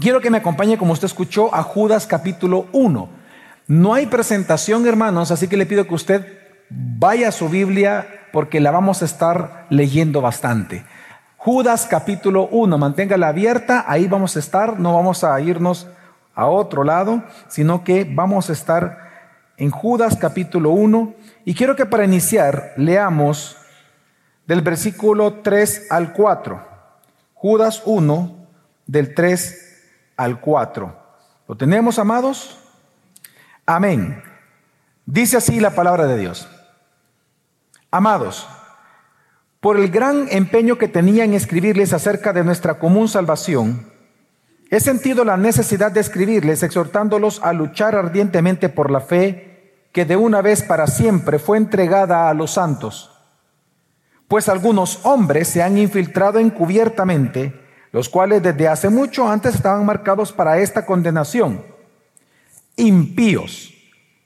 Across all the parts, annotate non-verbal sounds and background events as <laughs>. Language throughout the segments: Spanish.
Quiero que me acompañe, como usted escuchó, a Judas capítulo 1. No hay presentación, hermanos, así que le pido que usted vaya a su Biblia porque la vamos a estar leyendo bastante. Judas capítulo 1, manténgala abierta, ahí vamos a estar, no vamos a irnos a otro lado, sino que vamos a estar en Judas capítulo 1 y quiero que para iniciar leamos del versículo 3 al 4. Judas 1 del 3 al 4. ¿Lo tenemos, amados? Amén. Dice así la palabra de Dios. Amados, por el gran empeño que tenía en escribirles acerca de nuestra común salvación, he sentido la necesidad de escribirles exhortándolos a luchar ardientemente por la fe que de una vez para siempre fue entregada a los santos. Pues algunos hombres se han infiltrado encubiertamente, los cuales desde hace mucho antes estaban marcados para esta condenación. Impíos,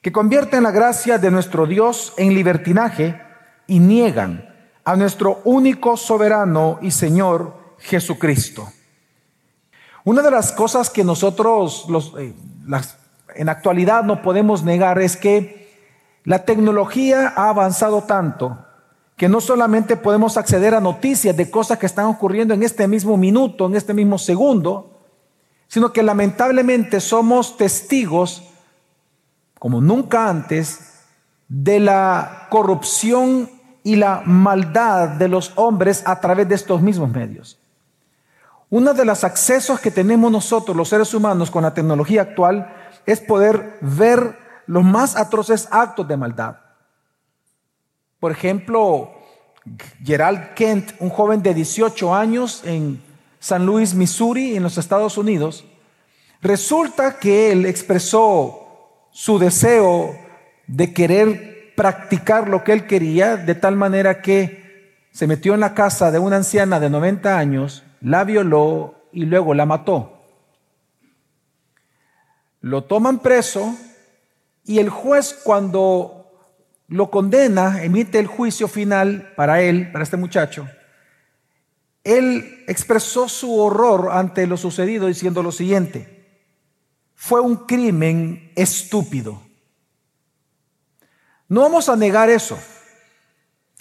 que convierten la gracia de nuestro Dios en libertinaje y niegan a nuestro único soberano y Señor Jesucristo. Una de las cosas que nosotros los, eh, en actualidad no podemos negar es que la tecnología ha avanzado tanto que no solamente podemos acceder a noticias de cosas que están ocurriendo en este mismo minuto, en este mismo segundo, sino que lamentablemente somos testigos, como nunca antes, de la corrupción y la maldad de los hombres a través de estos mismos medios. Uno de los accesos que tenemos nosotros, los seres humanos, con la tecnología actual, es poder ver los más atroces actos de maldad. Por ejemplo, Gerald Kent, un joven de 18 años en San Luis, Missouri, en los Estados Unidos, resulta que él expresó su deseo de querer practicar lo que él quería, de tal manera que se metió en la casa de una anciana de 90 años, la violó y luego la mató. Lo toman preso y el juez cuando lo condena, emite el juicio final para él, para este muchacho, él expresó su horror ante lo sucedido diciendo lo siguiente, fue un crimen estúpido. No vamos a negar eso.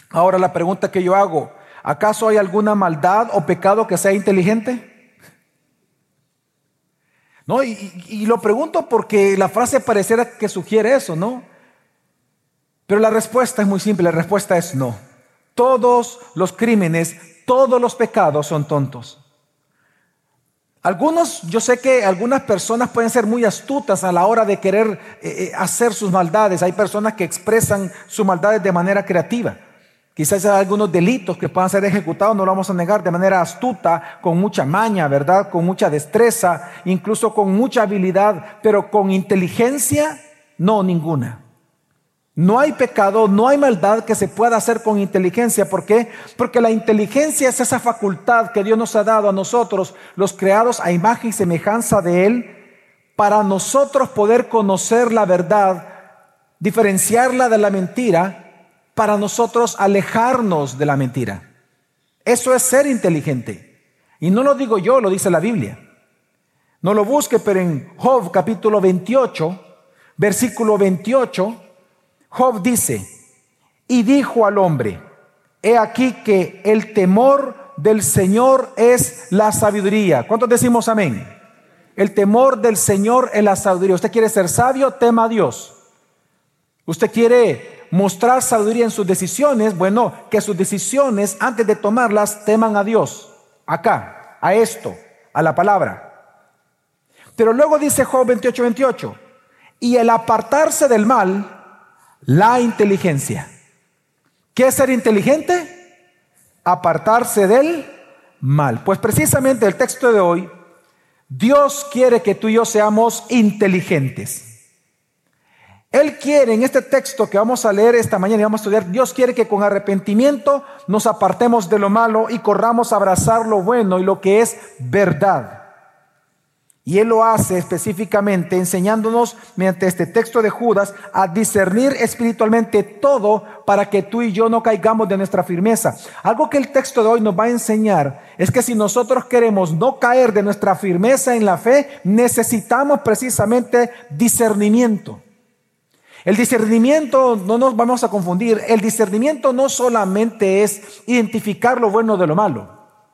Ahora la pregunta que yo hago, ¿acaso hay alguna maldad o pecado que sea inteligente? No, y, lo pregunto porque la frase pareciera que sugiere eso, ¿no? Pero la respuesta es muy simple, la respuesta es no. Todos los crímenes, todos los pecados son tontos. Algunos, yo sé que algunas personas pueden ser muy astutas a la hora de querer eh, eh, hacer sus maldades. Hay personas que expresan sus maldades de manera creativa. Quizás hay algunos delitos que puedan ser ejecutados, no lo vamos a negar, de manera astuta, con mucha maña, ¿verdad? Con mucha destreza, incluso con mucha habilidad, pero con inteligencia, no ninguna. No hay pecado, no hay maldad que se pueda hacer con inteligencia. ¿Por qué? Porque la inteligencia es esa facultad que Dios nos ha dado a nosotros, los creados a imagen y semejanza de Él, para nosotros poder conocer la verdad, diferenciarla de la mentira, para nosotros alejarnos de la mentira. Eso es ser inteligente. Y no lo digo yo, lo dice la Biblia. No lo busque, pero en Job capítulo 28, versículo 28, Job dice, y dijo al hombre, he aquí que el temor del Señor es la sabiduría. ¿Cuántos decimos amén? El temor del Señor es la sabiduría. Usted quiere ser sabio, tema a Dios. Usted quiere mostrar sabiduría en sus decisiones, bueno, que sus decisiones antes de tomarlas teman a Dios. Acá, a esto, a la palabra. Pero luego dice Job 28, 28, y el apartarse del mal la inteligencia. ¿Qué es ser inteligente? Apartarse del mal. Pues precisamente el texto de hoy, Dios quiere que tú y yo seamos inteligentes. Él quiere en este texto que vamos a leer esta mañana y vamos a estudiar, Dios quiere que con arrepentimiento nos apartemos de lo malo y corramos a abrazar lo bueno y lo que es verdad. Y Él lo hace específicamente enseñándonos mediante este texto de Judas a discernir espiritualmente todo para que tú y yo no caigamos de nuestra firmeza. Algo que el texto de hoy nos va a enseñar es que si nosotros queremos no caer de nuestra firmeza en la fe, necesitamos precisamente discernimiento. El discernimiento, no nos vamos a confundir, el discernimiento no solamente es identificar lo bueno de lo malo.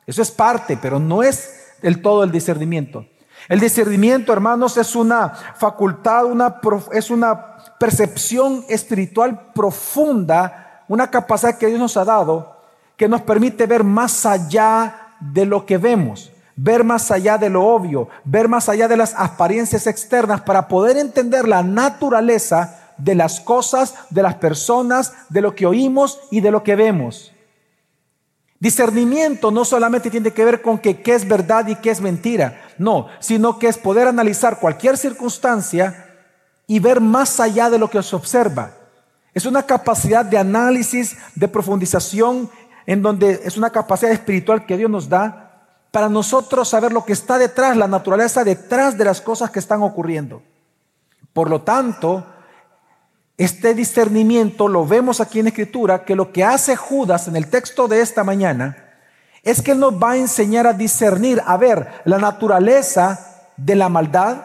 Eso es parte, pero no es del todo el discernimiento. El discernimiento, hermanos, es una facultad, una, es una percepción espiritual profunda, una capacidad que Dios nos ha dado que nos permite ver más allá de lo que vemos, ver más allá de lo obvio, ver más allá de las apariencias externas para poder entender la naturaleza de las cosas, de las personas, de lo que oímos y de lo que vemos. Discernimiento no solamente tiene que ver con que qué es verdad y qué es mentira, no, sino que es poder analizar cualquier circunstancia y ver más allá de lo que se observa. Es una capacidad de análisis, de profundización, en donde es una capacidad espiritual que Dios nos da para nosotros saber lo que está detrás, la naturaleza detrás de las cosas que están ocurriendo. Por lo tanto, este discernimiento lo vemos aquí en Escritura, que lo que hace Judas en el texto de esta mañana es que Él nos va a enseñar a discernir, a ver la naturaleza de la maldad,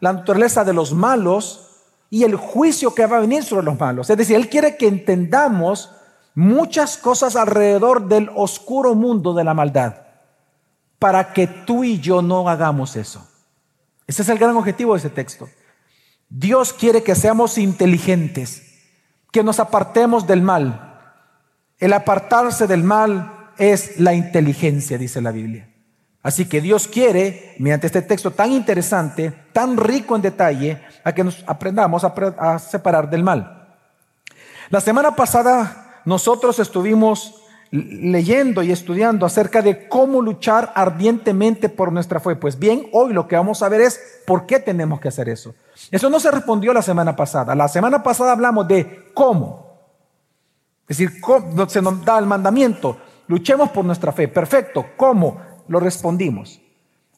la naturaleza de los malos y el juicio que va a venir sobre los malos. Es decir, Él quiere que entendamos muchas cosas alrededor del oscuro mundo de la maldad, para que tú y yo no hagamos eso. Ese es el gran objetivo de ese texto. Dios quiere que seamos inteligentes, que nos apartemos del mal. El apartarse del mal es la inteligencia, dice la Biblia. Así que Dios quiere, mediante este texto tan interesante, tan rico en detalle, a que nos aprendamos a, separar del mal. La semana pasada nosotros estuvimos leyendo y estudiando acerca de cómo luchar ardientemente por nuestra fe. Pues bien, hoy lo que vamos a ver es por qué tenemos que hacer eso. Eso no se respondió la semana pasada. La semana pasada hablamos de cómo. Es decir, se nos da el mandamiento, luchemos por nuestra fe. Perfecto, ¿cómo? Lo respondimos.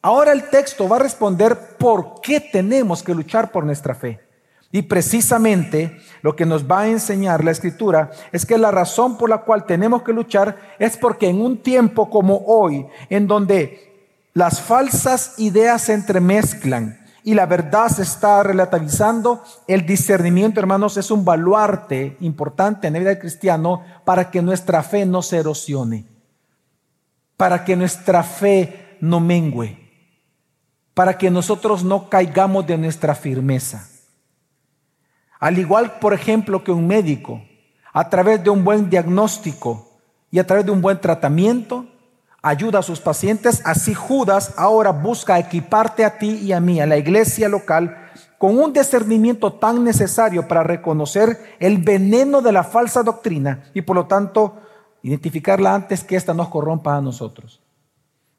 Ahora el texto va a responder por qué tenemos que luchar por nuestra fe. Y precisamente lo que nos va a enseñar la escritura es que la razón por la cual tenemos que luchar es porque en un tiempo como hoy, en donde las falsas ideas se entremezclan y la verdad se está relativizando, el discernimiento, hermanos, es un baluarte importante en la vida del cristiano para que nuestra fe no se erosione, para que nuestra fe no mengüe, para que nosotros no caigamos de nuestra firmeza. Al igual, por ejemplo, que un médico, a través de un buen diagnóstico y a través de un buen tratamiento, ayuda a sus pacientes, así Judas ahora busca equiparte a ti y a mí, a la iglesia local, con un discernimiento tan necesario para reconocer el veneno de la falsa doctrina y por lo tanto identificarla antes que ésta nos corrompa a nosotros.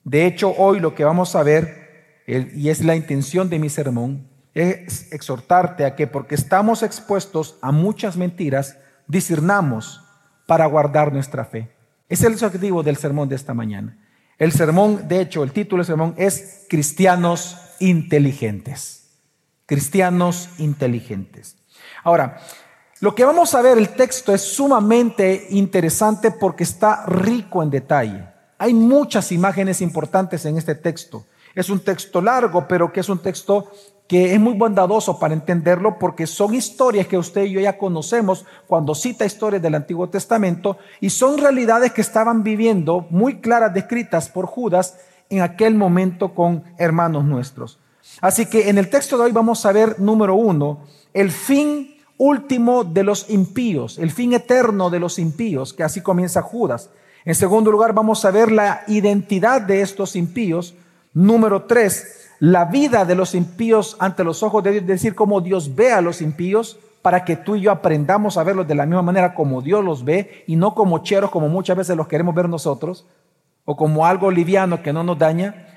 De hecho, hoy lo que vamos a ver, y es la intención de mi sermón, es exhortarte a que porque estamos expuestos a muchas mentiras, discernamos para guardar nuestra fe. Es el objetivo del sermón de esta mañana. El sermón, de hecho, el título del sermón es Cristianos inteligentes. Cristianos inteligentes. Ahora, lo que vamos a ver, el texto es sumamente interesante porque está rico en detalle. Hay muchas imágenes importantes en este texto. Es un texto largo, pero que es un texto que es muy bondadoso para entenderlo porque son historias que usted y yo ya conocemos cuando cita historias del Antiguo Testamento y son realidades que estaban viviendo muy claras descritas por Judas en aquel momento con hermanos nuestros. Así que en el texto de hoy vamos a ver, número uno, el fin último de los impíos, el fin eterno de los impíos, que así comienza Judas. En segundo lugar, vamos a ver la identidad de estos impíos. Número tres, la vida de los impíos ante los ojos de Dios, es decir, cómo Dios ve a los impíos, para que tú y yo aprendamos a verlos de la misma manera como Dios los ve y no como cheros como muchas veces los queremos ver nosotros, o como algo liviano que no nos daña.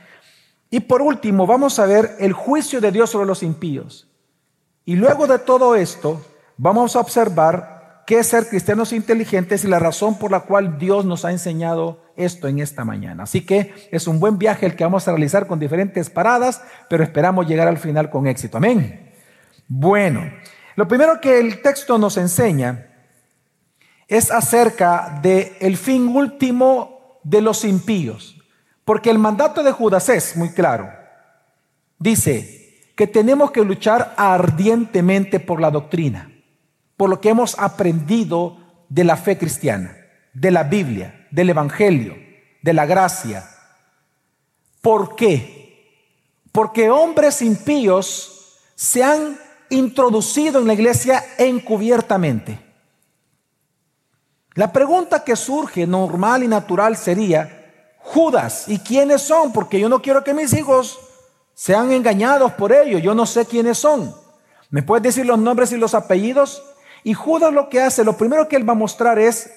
Y por último, vamos a ver el juicio de Dios sobre los impíos. Y luego de todo esto, vamos a observar qué ser cristianos inteligentes y la razón por la cual Dios nos ha enseñado esto en esta mañana. Así que es un buen viaje el que vamos a realizar con diferentes paradas, pero esperamos llegar al final con éxito. Amén. Bueno, lo primero que el texto nos enseña es acerca del el fin último de los impíos, porque el mandato de Judas es muy claro. Dice que tenemos que luchar ardientemente por la doctrina por lo que hemos aprendido de la fe cristiana, de la Biblia, del Evangelio, de la gracia. ¿Por qué? Porque hombres impíos se han introducido en la iglesia encubiertamente. La pregunta que surge normal y natural sería, Judas, ¿y quiénes son? Porque yo no quiero que mis hijos sean engañados por ellos, yo no sé quiénes son. ¿Me puedes decir los nombres y los apellidos? Y Judas lo que hace, lo primero que él va a mostrar es,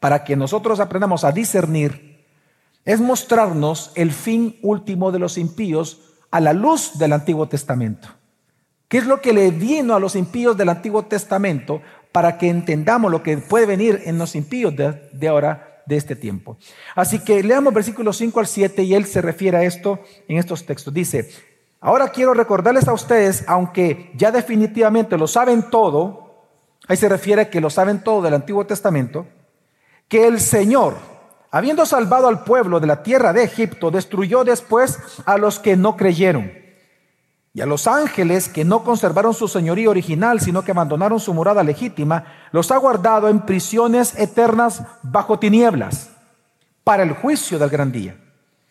para que nosotros aprendamos a discernir, es mostrarnos el fin último de los impíos a la luz del Antiguo Testamento. ¿Qué es lo que le vino a los impíos del Antiguo Testamento para que entendamos lo que puede venir en los impíos de, ahora, de este tiempo? Así que leamos versículos 5 al 7 y él se refiere a esto en estos textos. Dice, ahora quiero recordarles a ustedes, aunque ya definitivamente lo saben todo, ahí se refiere a que lo saben todo del Antiguo Testamento, que el Señor, habiendo salvado al pueblo de la tierra de Egipto, destruyó después a los que no creyeron. Y a los ángeles que no conservaron su señoría original, sino que abandonaron su morada legítima, los ha guardado en prisiones eternas bajo tinieblas, para el juicio del gran día.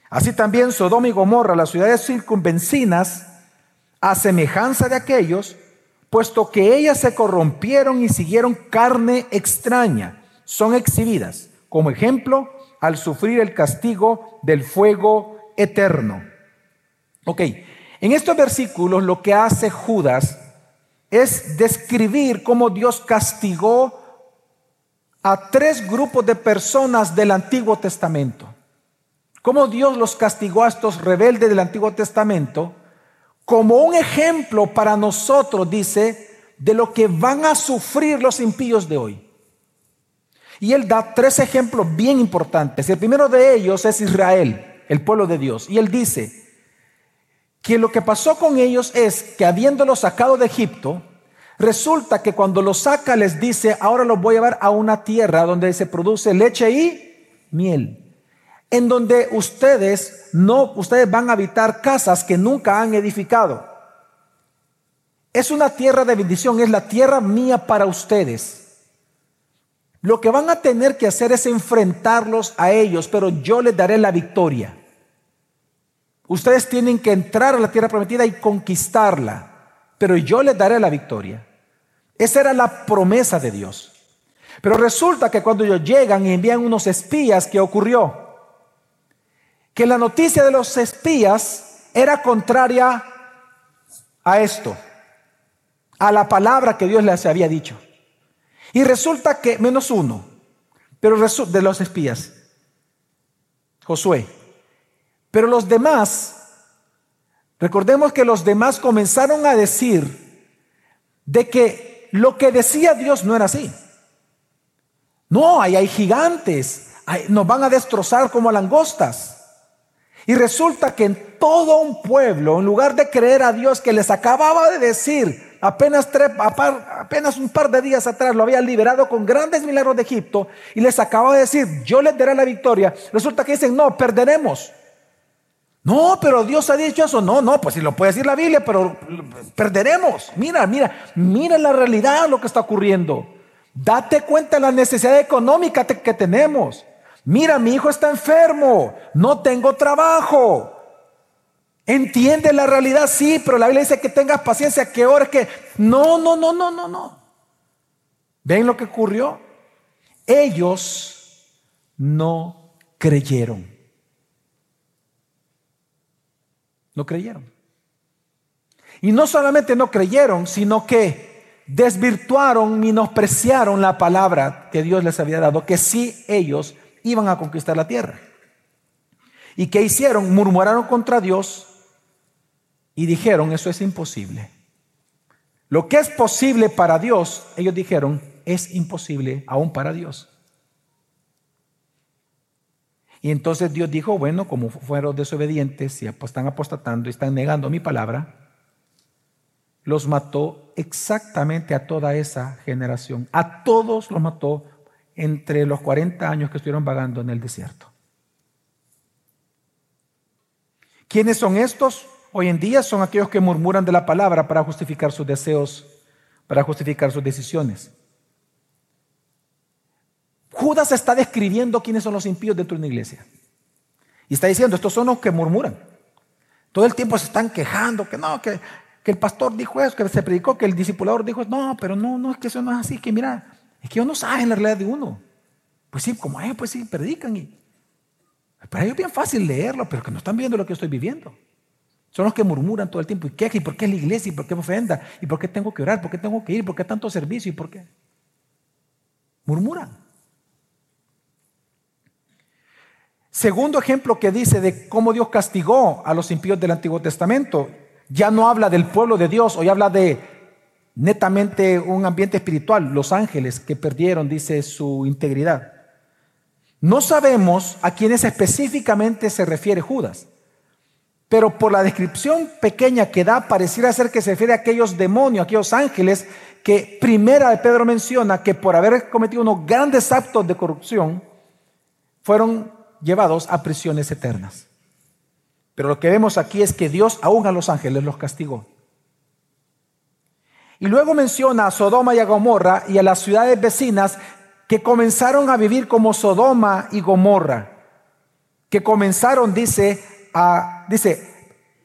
Así también Sodoma y Gomorra, las ciudades circunvencinas, a semejanza de aquellos, puesto que ellas se corrompieron y siguieron carne extraña, son exhibidas como ejemplo al sufrir el castigo del fuego eterno. Ok, en estos versículos lo que hace Judas es describir cómo Dios castigó a tres grupos de personas del Antiguo Testamento. Cómo Dios los castigó a estos rebeldes del Antiguo Testamento como un ejemplo para nosotros, dice, de lo que van a sufrir los impíos de hoy. Y él da tres ejemplos bien importantes. El primero de ellos es Israel, el pueblo de Dios. Y él dice que lo que pasó con ellos es que habiéndolos sacado de Egipto, resulta que cuando los saca les dice, ahora los voy a llevar a una tierra donde se produce leche y miel en donde ustedes no ustedes van a habitar casas que nunca han edificado. Es una tierra de bendición, es la tierra mía para ustedes. Lo que van a tener que hacer es enfrentarlos a ellos, pero yo les daré la victoria. Ustedes tienen que entrar a la tierra prometida y conquistarla, pero yo les daré la victoria. Esa era la promesa de Dios. Pero resulta que cuando ellos llegan y envían unos espías, ¿qué ocurrió? Que la noticia de los espías era contraria a esto, a la palabra que Dios les había dicho. Y resulta que menos uno, pero de los espías, Josué. Pero los demás, recordemos que los demás comenzaron a decir de que lo que decía Dios no era así. No, ahí hay gigantes, nos van a destrozar como langostas. Y resulta que en todo un pueblo, en lugar de creer a Dios que les acababa de decir, apenas, apenas un par de días atrás lo había liberado con grandes milagros de Egipto, y les acababa de decir, yo les daré la victoria, resulta que dicen, no, perderemos. No, pero Dios ha dicho eso. No, no, pues si lo puede decir la Biblia, pero perderemos. Mira, mira, mira la realidad, lo que está ocurriendo. Date cuenta de la necesidad económica que tenemos. Mira, mi hijo está enfermo, no tengo trabajo. Entiende la realidad, sí, pero la Biblia dice que tengas paciencia, que ores, que... No, no, no, no, no, no. ¿Ven lo que ocurrió? Ellos no creyeron. No creyeron. Y no solamente no creyeron, sino que desvirtuaron, menospreciaron la palabra que Dios les había dado, que sí ellos iban a conquistar la tierra. ¿Y qué hicieron? Murmuraron contra Dios y dijeron, eso es imposible. Lo que es posible para Dios, ellos dijeron, es imposible aún para Dios. Y entonces Dios dijo, bueno, como fueron desobedientes y están apostatando y están negando mi palabra, los mató exactamente a toda esa generación. A todos los mató entre los 40 años que estuvieron vagando en el desierto. ¿Quiénes son estos? Hoy en día son aquellos que murmuran de la palabra para justificar sus deseos, para justificar sus decisiones. Judas está describiendo quiénes son los impíos dentro de una iglesia. Y está diciendo, estos son los que murmuran. Todo el tiempo se están quejando, que no, que, el pastor dijo eso, que se predicó, que el discipulador dijo eso. No, pero no, no, es que eso no es así, que mira, es que ellos no saben la realidad de uno. Pues sí, como ellos, pues sí, predican. Y, para ellos es bien fácil leerlo, pero que no están viendo lo que estoy viviendo. Son los que murmuran todo el tiempo y quejan, ¿y por qué es la iglesia? ¿Y por qué me ofenda? ¿Y por qué tengo que orar? ¿Por qué tengo que ir? ¿Por qué tanto servicio? ¿Y por qué? Murmuran. Segundo ejemplo que dice de cómo Dios castigó a los impíos del Antiguo Testamento. Ya no habla del pueblo de Dios, hoy habla de netamente un ambiente espiritual, los ángeles que perdieron, dice, su integridad. No sabemos a quiénes específicamente se refiere Judas, pero por la descripción pequeña que da, pareciera ser que se refiere a aquellos demonios, aquellos ángeles que primera de Pedro menciona que por haber cometido unos grandes actos de corrupción, fueron llevados a prisiones eternas. Pero lo que vemos aquí es que Dios aún a los ángeles los castigó. Y luego menciona a Sodoma y a Gomorra y a las ciudades vecinas que comenzaron a vivir como Sodoma y Gomorra, que comenzaron, dice, a, dice,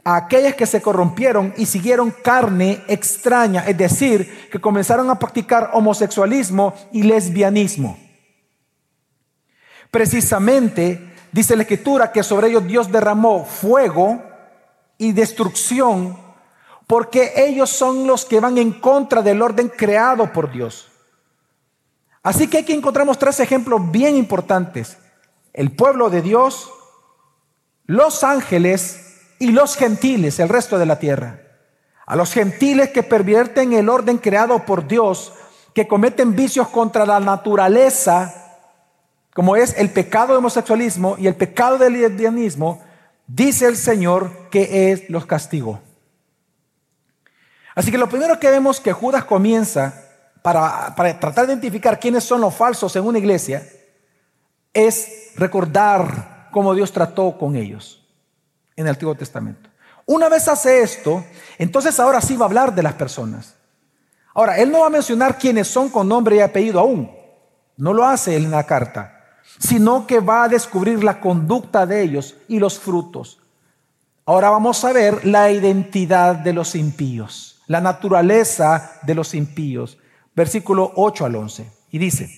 a aquellas que se corrompieron y siguieron carne extraña, es decir, que comenzaron a practicar homosexualismo y lesbianismo. Precisamente, dice la escritura que sobre ellos Dios derramó fuego y destrucción, porque ellos son los que van en contra del orden creado por Dios. Así que aquí encontramos tres ejemplos bien importantes. El pueblo de Dios, los ángeles y los gentiles, el resto de la tierra. A los gentiles que pervierten el orden creado por Dios, que cometen vicios contra la naturaleza, como es el pecado de homosexualismo y el pecado del lesbianismo, dice el Señor que es los castigos. Así que lo primero que vemos que Judas comienza para, tratar de identificar quiénes son los falsos en una iglesia es recordar cómo Dios trató con ellos en el Antiguo Testamento. Una vez hace esto, entonces ahora sí va a hablar de las personas. Ahora, él no va a mencionar quiénes son con nombre y apellido aún. No lo hace él en la carta, sino que va a descubrir la conducta de ellos y los frutos. Ahora vamos a ver la identidad de los impíos, la naturaleza de los impíos versículo 8 al 11. Y dice,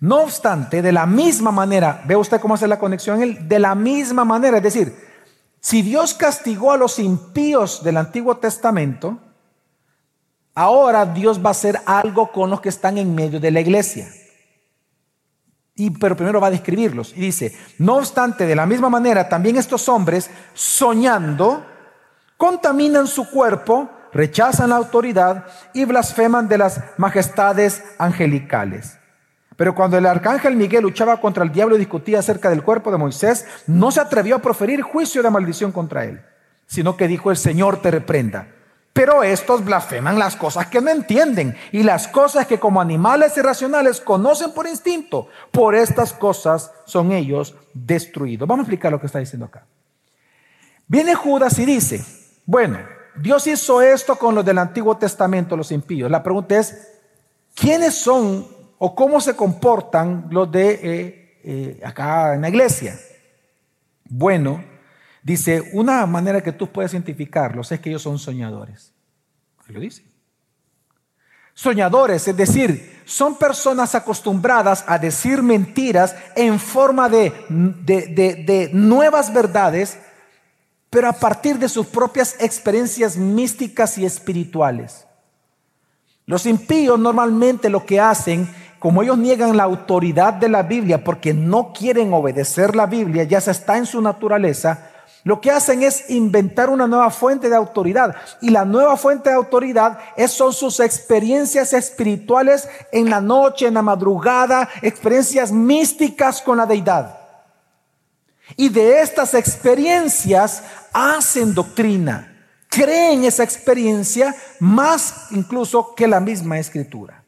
no obstante, de la misma manera, ¿ve usted cómo hace la conexión? De la misma manera, es decir, si Dios castigó a los impíos del Antiguo Testamento, ahora Dios va a hacer algo con los que están en medio de la iglesia. Y, pero primero va a describirlos. Y dice, no obstante, de la misma manera, también estos hombres, soñando, contaminan su cuerpo rechazan la autoridad y blasfeman de las majestades angelicales. Pero cuando el arcángel Miguel luchaba contra el diablo y discutía acerca del cuerpo de Moisés, no se atrevió a proferir juicio de maldición contra él, sino que dijo, el Señor te reprenda. Pero estos blasfeman las cosas que no entienden y las cosas que como animales irracionales conocen por instinto. Por estas cosas son ellos destruidos. Vamos a explicar lo que está diciendo acá. Viene Judas y dice, bueno, Dios hizo esto con los del Antiguo Testamento, los impíos. La pregunta es, ¿quiénes son o cómo se comportan los de eh, eh, acá en la iglesia? Bueno, dice, una manera que tú puedes identificarlos es que ellos son soñadores. lo dice. Soñadores, es decir, son personas acostumbradas a decir mentiras en forma de, de nuevas verdades pero a partir de sus propias experiencias místicas y espirituales. Los impíos normalmente lo que hacen, como ellos niegan la autoridad de la Biblia porque no quieren obedecer la Biblia, ya se está en su naturaleza, Lo que hacen es inventar una nueva fuente de autoridad. Y la nueva fuente de autoridad es, son sus experiencias espirituales en la noche, en la madrugada, experiencias místicas con la deidad. Y de estas experiencias hacen doctrina. Creen esa experiencia más incluso que la misma escritura.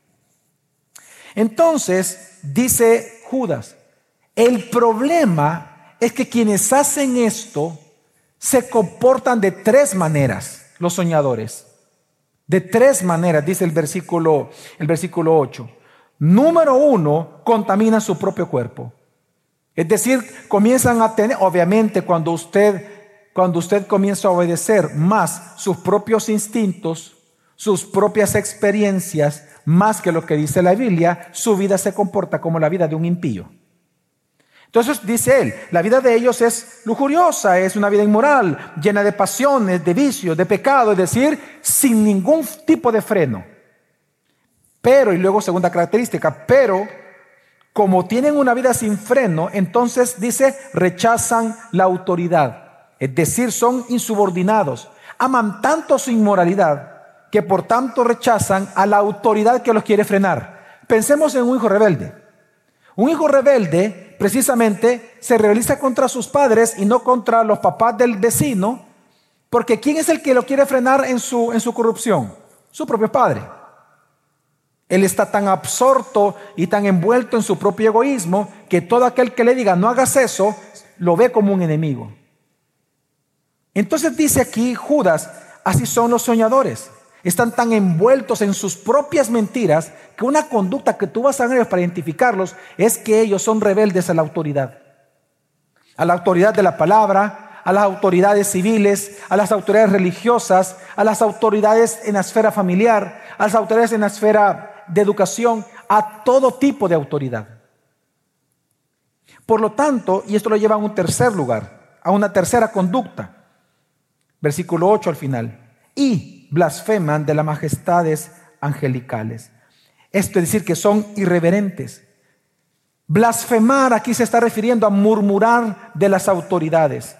Entonces, dice Judas, el problema es que quienes hacen esto se comportan de tres maneras, los soñadores. De tres maneras, dice el versículo, el versículo 8. Número uno, contaminan su propio cuerpo. Es decir, comienzan a tener, obviamente cuando usted, cuando usted comienza a obedecer más sus propios instintos, sus propias experiencias, más que lo que dice la Biblia, su vida se comporta como la vida de un impío. Entonces dice él, la vida de ellos es lujuriosa, es una vida inmoral, llena de pasiones, de vicios, de pecado, es decir, sin ningún tipo de freno. Pero, y luego segunda característica, pero como tienen una vida sin freno, entonces dice, rechazan la autoridad. Es decir, son insubordinados. Aman tanto su inmoralidad que por tanto rechazan a la autoridad que los quiere frenar. Pensemos en un hijo rebelde. Un hijo rebelde precisamente se realiza contra sus padres y no contra los papás del vecino, porque ¿quién es el que lo quiere frenar en su, en su corrupción? Su propio padre. Él está tan absorto y tan envuelto en su propio egoísmo que todo aquel que le diga no hagas eso, lo ve como un enemigo. Entonces dice aquí Judas, así son los soñadores. Están tan envueltos en sus propias mentiras que una conducta que tú vas a ver para identificarlos es que ellos son rebeldes a la autoridad. A la autoridad de la palabra, a las autoridades civiles, a las autoridades religiosas, a las autoridades en la esfera familiar, a las autoridades en la esfera de educación a todo tipo de autoridad. Por lo tanto, y esto lo lleva a un tercer lugar, a una tercera conducta. Versículo 8 al final. Y blasfeman de las majestades angelicales. Esto es decir, que son irreverentes. Blasfemar aquí se está refiriendo a murmurar de las autoridades.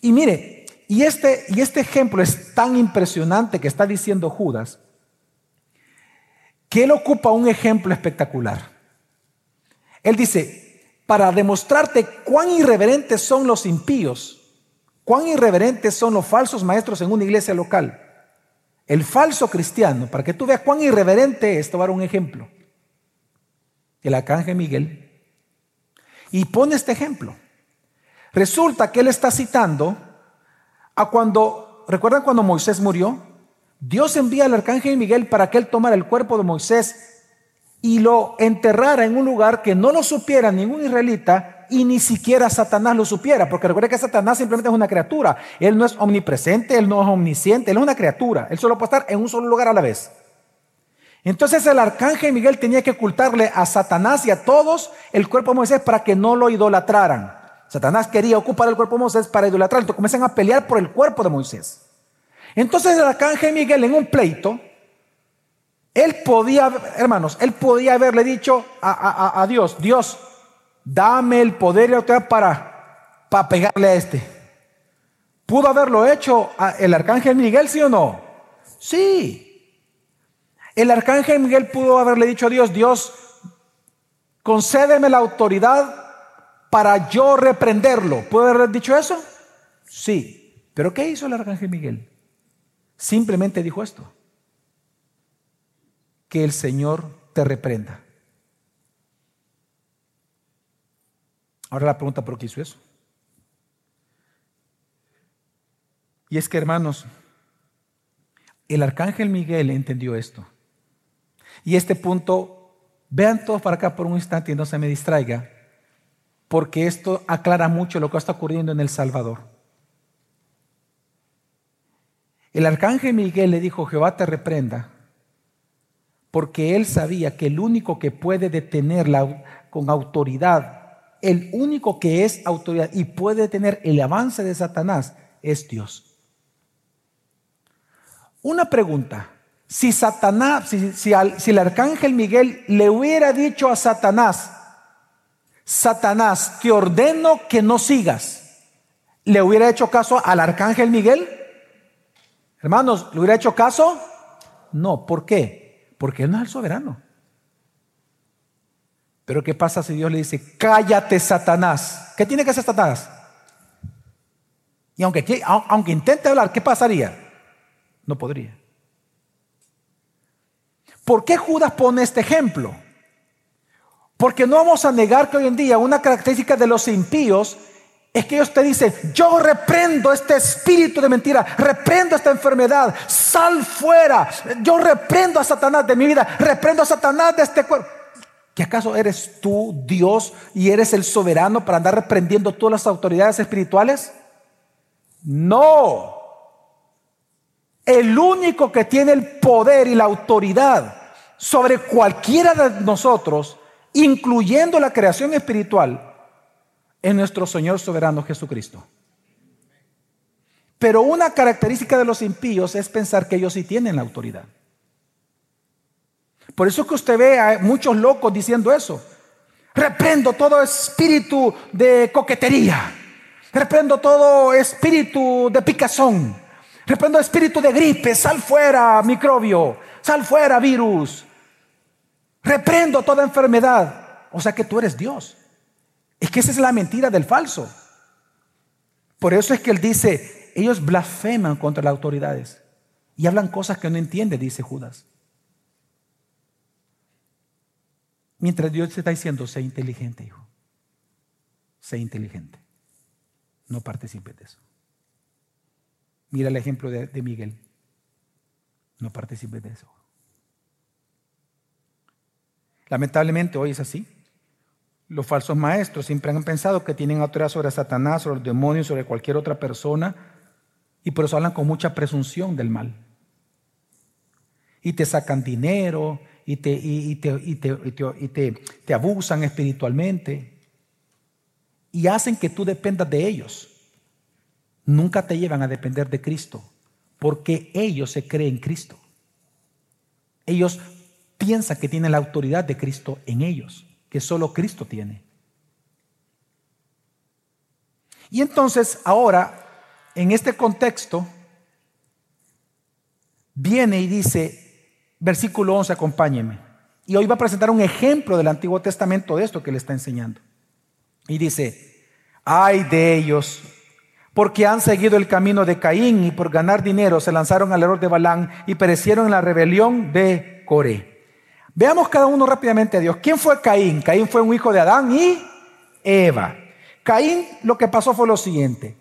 Y mire, y este, y este ejemplo es tan impresionante que está diciendo Judas, que él ocupa un ejemplo espectacular. Él dice, para demostrarte cuán irreverentes son los impíos, cuán irreverentes son los falsos maestros en una iglesia local, el falso cristiano, para que tú veas cuán irreverente es, te un ejemplo. El arcángel Miguel. Y pone este ejemplo. Resulta que él está citando a cuando, ¿recuerdan cuando Moisés murió? Dios envía al arcángel Miguel para que él tomara el cuerpo de Moisés y lo enterrara en un lugar que no lo supiera ningún israelita y ni siquiera Satanás lo supiera, porque recuerda que Satanás simplemente es una criatura, él no es omnipresente, él no es omnisciente, él es una criatura, él solo puede estar en un solo lugar a la vez. Entonces el arcángel Miguel tenía que ocultarle a Satanás y a todos el cuerpo de Moisés para que no lo idolatraran. Satanás quería ocupar el cuerpo de Moisés para idolatrar, entonces comienzan a pelear por el cuerpo de Moisés. Entonces el arcángel Miguel en un pleito, él podía, hermanos, él podía haberle dicho a, Dios, Dios, dame el poder y autoridad para, para pegarle a este. ¿Pudo haberlo hecho el arcángel Miguel, sí o no? Sí. El arcángel Miguel pudo haberle dicho a Dios, Dios, concédeme la autoridad para yo reprenderlo. ¿Pudo haber dicho eso? Sí. ¿Pero qué hizo el arcángel Miguel? Simplemente dijo esto. Que el Señor te reprenda. Ahora la pregunta, ¿por qué hizo eso? Y es que, hermanos, el arcángel Miguel entendió esto. Y este punto, vean todos para acá por un instante y no se me distraiga, porque esto aclara mucho lo que está ocurriendo en El Salvador. El arcángel Miguel le dijo, Jehová te reprenda, porque él sabía que el único que puede detenerla con autoridad, el único que es autoridad y puede detener el avance de Satanás es Dios. Una pregunta, si Satanás, si, si el arcángel Miguel le hubiera dicho a Satanás, Satanás, te ordeno que no sigas, ¿Le hubiera hecho caso al arcángel Miguel? Hermanos, ¿le hubiera hecho caso? No, ¿por qué? Porque él no es el soberano. Pero ¿qué pasa si Dios le dice, cállate Satanás? ¿Qué tiene que hacer Satanás? Y aunque, aunque intente hablar, ¿qué pasaría? No podría. ¿Por qué Judas pone este ejemplo? Porque no vamos a negar que hoy en día una característica de los impíos es que ellos te dicen, yo reprendo este espíritu de mentira, reprendo esta enfermedad, sal fuera, yo reprendo a Satanás de mi vida, reprendo a Satanás de este cuerpo. ¿Que acaso eres tú Dios y eres el soberano para andar reprendiendo todas las autoridades espirituales? No. El único que tiene el poder y la autoridad sobre cualquiera de nosotros, incluyendo la creación espiritual, es nuestro Señor soberano Jesucristo. Pero una característica de los impíos es pensar que ellos sí tienen la autoridad. Por eso es que usted ve a muchos locos diciendo eso. Reprendo todo espíritu de coquetería. Reprendo todo espíritu de picazón. Reprendo espíritu de gripe. Sal fuera, microbio. Sal fuera, virus. Reprendo toda enfermedad. O sea que tú eres Dios. Es que esa es la mentira del falso. Por eso es que él dice, ellos blasfeman contra las autoridades y hablan cosas que no entiende, dice Judas. Mientras Dios te está diciendo, sé inteligente, hijo. Sé inteligente. No participes de eso. Mira el ejemplo de, de Miguel. No participes de eso. Lamentablemente hoy es así. Los falsos maestros siempre han pensado que tienen autoridad sobre Satanás, sobre los demonios, sobre cualquier otra persona, y por eso hablan con mucha presunción del mal. Y te sacan dinero, y te, y, te, y te, te abusan espiritualmente y hacen que tú dependas de ellos. Nunca te llevan a depender de Cristo porque ellos se creen Cristo. Ellos piensan que tienen la autoridad de Cristo en ellos, que solo Cristo tiene. Y entonces ahora, en este contexto, viene y dice, Versículo 11, acompáñeme. Y hoy va a presentar un ejemplo del Antiguo Testamento de esto que le está enseñando. Y dice, ay de ellos, porque han seguido el camino de Caín y por ganar dinero se lanzaron al error de Balán y perecieron en la rebelión de Coré. Veamos cada uno rápidamente a Dios. ¿Quién fue Caín? Caín fue un hijo de Adán y Eva. Caín lo que pasó fue lo siguiente.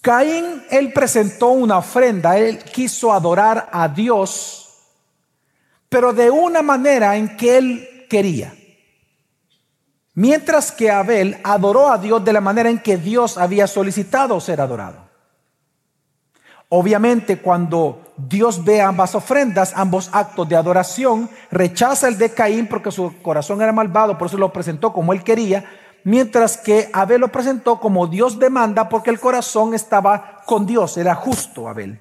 Caín, él presentó una ofrenda, él quiso adorar a Dios pero de una manera en que él quería. Mientras que Abel adoró a Dios de la manera en que Dios había solicitado ser adorado. Obviamente cuando Dios ve ambas ofrendas, ambos actos de adoración, rechaza el de Caín porque su corazón era malvado, por eso lo presentó como él quería, mientras que Abel lo presentó como Dios demanda porque el corazón estaba con Dios, era justo Abel.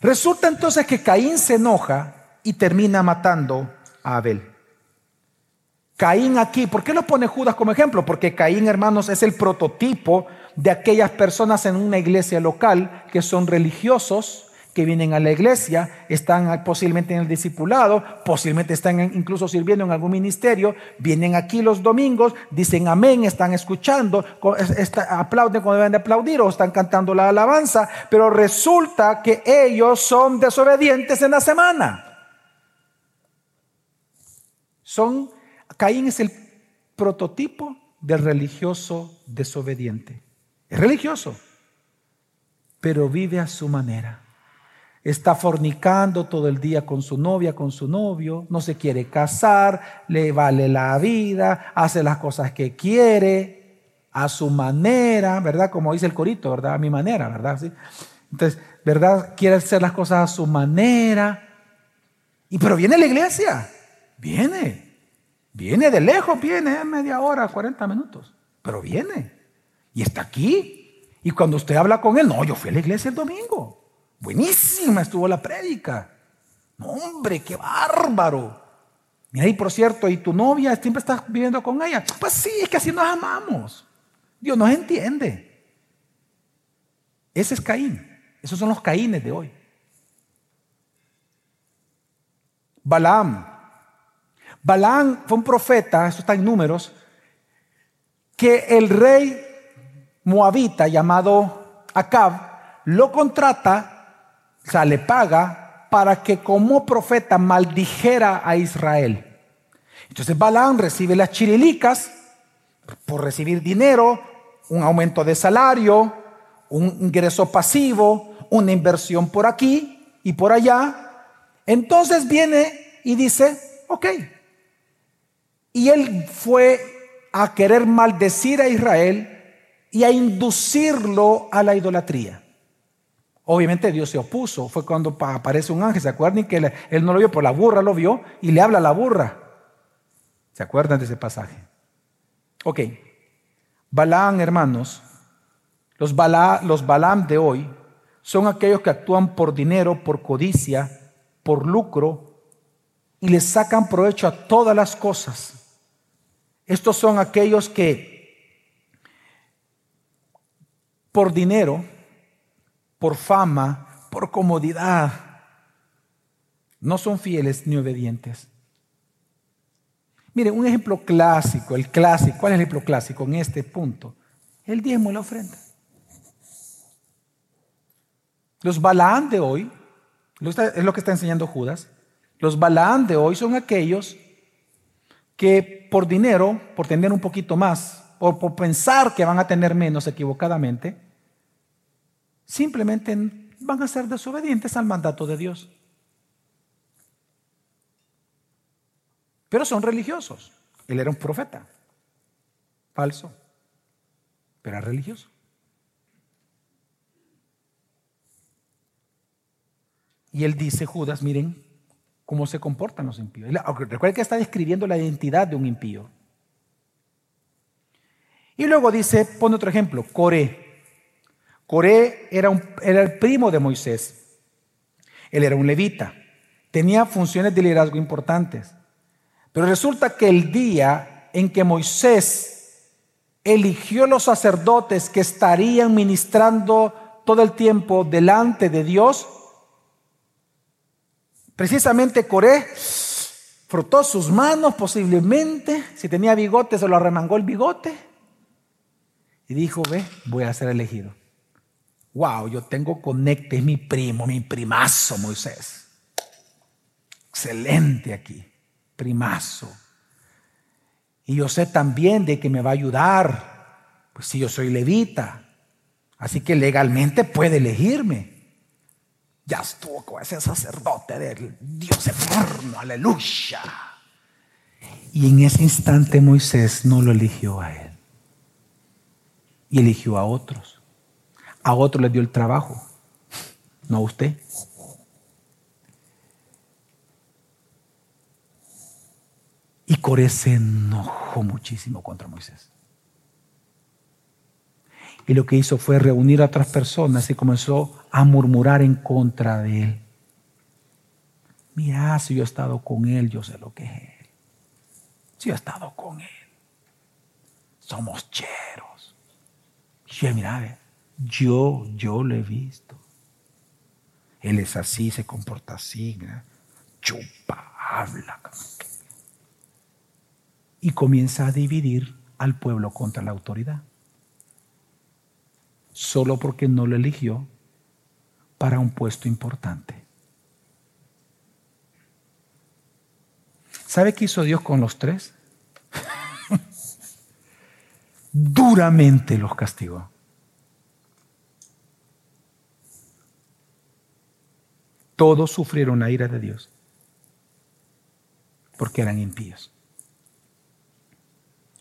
Resulta entonces que Caín se enoja y termina matando a Abel. Caín aquí, ¿por qué lo pone Judas como ejemplo? Porque Caín, hermanos, es el prototipo de aquellas personas en una iglesia local que son religiosos, que vienen a la iglesia, están posiblemente en el discipulado, posiblemente están incluso sirviendo en algún ministerio, vienen aquí los domingos, dicen amén, están escuchando, aplauden cuando deben de aplaudir o están cantando la alabanza, pero resulta que ellos son desobedientes en la semana. Son, Caín es el prototipo del religioso desobediente. Es religioso, pero vive a su manera está fornicando todo el día con su novia, con su novio, no se quiere casar, le vale la vida, hace las cosas que quiere, a su manera, ¿verdad? Como dice el corito, ¿verdad? A mi manera, ¿verdad? ¿Sí? Entonces, ¿verdad? Quiere hacer las cosas a su manera. Y pero viene la iglesia, viene, viene de lejos, viene media hora, 40 minutos, pero viene. Y está aquí. Y cuando usted habla con él, no, yo fui a la iglesia el domingo. Buenísima estuvo la prédica. hombre, qué bárbaro. Mira, y por cierto, ¿y tu novia siempre estás viviendo con ella? Pues sí, es que así nos amamos. Dios nos entiende. Ese es Caín. Esos son los Caínes de hoy. Balaam. Balaam fue un profeta, esto está en números, que el rey moabita llamado Acab lo contrata, o sea, le paga para que como profeta maldijera a Israel. Entonces Balaam recibe las chirilicas por recibir dinero, un aumento de salario, un ingreso pasivo, una inversión por aquí y por allá. Entonces viene y dice, ok. Y él fue a querer maldecir a Israel y a inducirlo a la idolatría. Obviamente Dios se opuso. Fue cuando aparece un ángel. ¿Se acuerdan que él, no lo vio, pero la burra lo vio y le habla a la burra? ¿Se acuerdan de ese pasaje? Ok. Balaam, hermanos, los, los Balaam de hoy son aquellos que actúan por dinero, por codicia, por lucro y les sacan provecho a todas las cosas. Estos son aquellos que por dinero, por fama, por comodidad, no son fieles ni obedientes. Mire, un ejemplo clásico, el clásico, ¿cuál es el ejemplo clásico en este punto? El diezmo y la ofrenda. Los Balaán de hoy, es lo que está enseñando Judas, los Balaán de hoy son aquellos que por dinero, por tener un poquito más, o por pensar que van a tener menos equivocadamente, simplemente van a ser desobedientes al mandato de Dios. Pero son religiosos. Él era un profeta. Falso. Pero era religioso. Y él dice, Judas, miren cómo se comportan los impíos. Recuerden que está describiendo la identidad de un impío. Y luego dice, pone otro ejemplo, Coré. Coré era, el primo de Moisés. Él era un levita. Tenía funciones de liderazgo importantes. Pero resulta que el día en que Moisés eligió los sacerdotes que estarían ministrando todo el tiempo delante de Dios, precisamente Coré frotó sus manos posiblemente, si tenía bigote se lo arremangó el bigote y dijo, ve, voy a ser elegido. Wow, yo tengo conecte, es mi primo, mi primazo Moisés. Excelente aquí primazo. Y yo sé también de que me va a ayudar, pues si yo soy levita, así que legalmente puede elegirme. Ya estuvo con ese sacerdote del Dios eterno, aleluya. Y en ese instante Moisés no lo eligió a él, y eligió a otros. A otros le dio el trabajo, no a usted. Y Coré se enojó muchísimo contra Moisés. Y lo que hizo fue reunir a otras personas y comenzó a murmurar en contra de él. Mira, si yo he estado con él, yo sé lo que es él. Si yo he estado con él. Somos cheros. Y mira, yo, yo lo he visto. Él es así, se comporta así, chupa, habla y comienza a dividir al pueblo contra la autoridad. Solo porque no lo eligió para un puesto importante. ¿Sabe qué hizo Dios con los tres? <laughs> Duramente los castigó. Todos sufrieron la ira de Dios porque eran impíos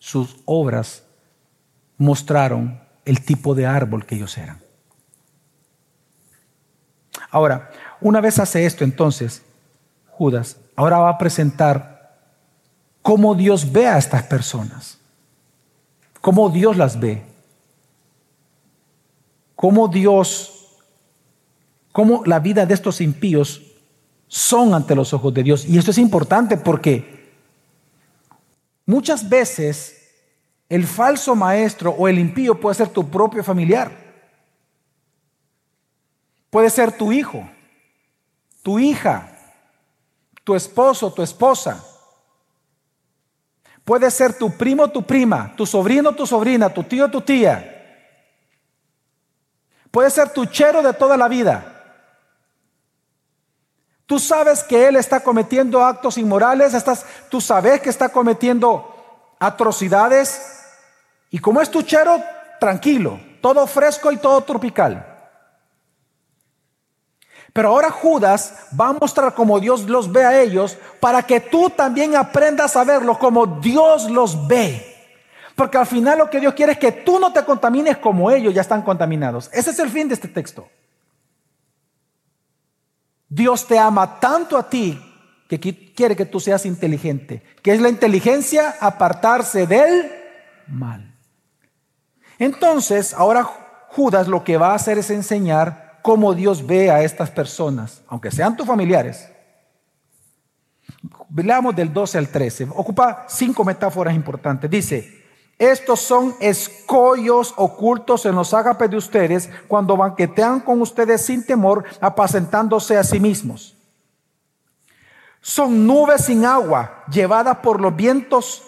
sus obras mostraron el tipo de árbol que ellos eran. Ahora, una vez hace esto, entonces, Judas, ahora va a presentar cómo Dios ve a estas personas, cómo Dios las ve, cómo Dios, cómo la vida de estos impíos son ante los ojos de Dios. Y esto es importante porque Muchas veces el falso maestro o el impío puede ser tu propio familiar. Puede ser tu hijo, tu hija, tu esposo, tu esposa. Puede ser tu primo, tu prima, tu sobrino, tu sobrina, tu tío, tu tía. Puede ser tu chero de toda la vida. Tú sabes que él está cometiendo actos inmorales, estás, tú sabes que está cometiendo atrocidades. Y como es tu chero, tranquilo, todo fresco y todo tropical. Pero ahora Judas va a mostrar cómo Dios los ve a ellos para que tú también aprendas a verlo como Dios los ve. Porque al final lo que Dios quiere es que tú no te contamines como ellos ya están contaminados. Ese es el fin de este texto. Dios te ama tanto a ti que quiere que tú seas inteligente. que es la inteligencia? Apartarse del mal. Entonces, ahora Judas lo que va a hacer es enseñar cómo Dios ve a estas personas, aunque sean tus familiares. Veamos del 12 al 13. Ocupa cinco metáforas importantes. Dice, estos son escollos ocultos en los ágapes de ustedes cuando banquetean con ustedes sin temor, apacentándose a sí mismos. Son nubes sin agua, llevadas por los vientos,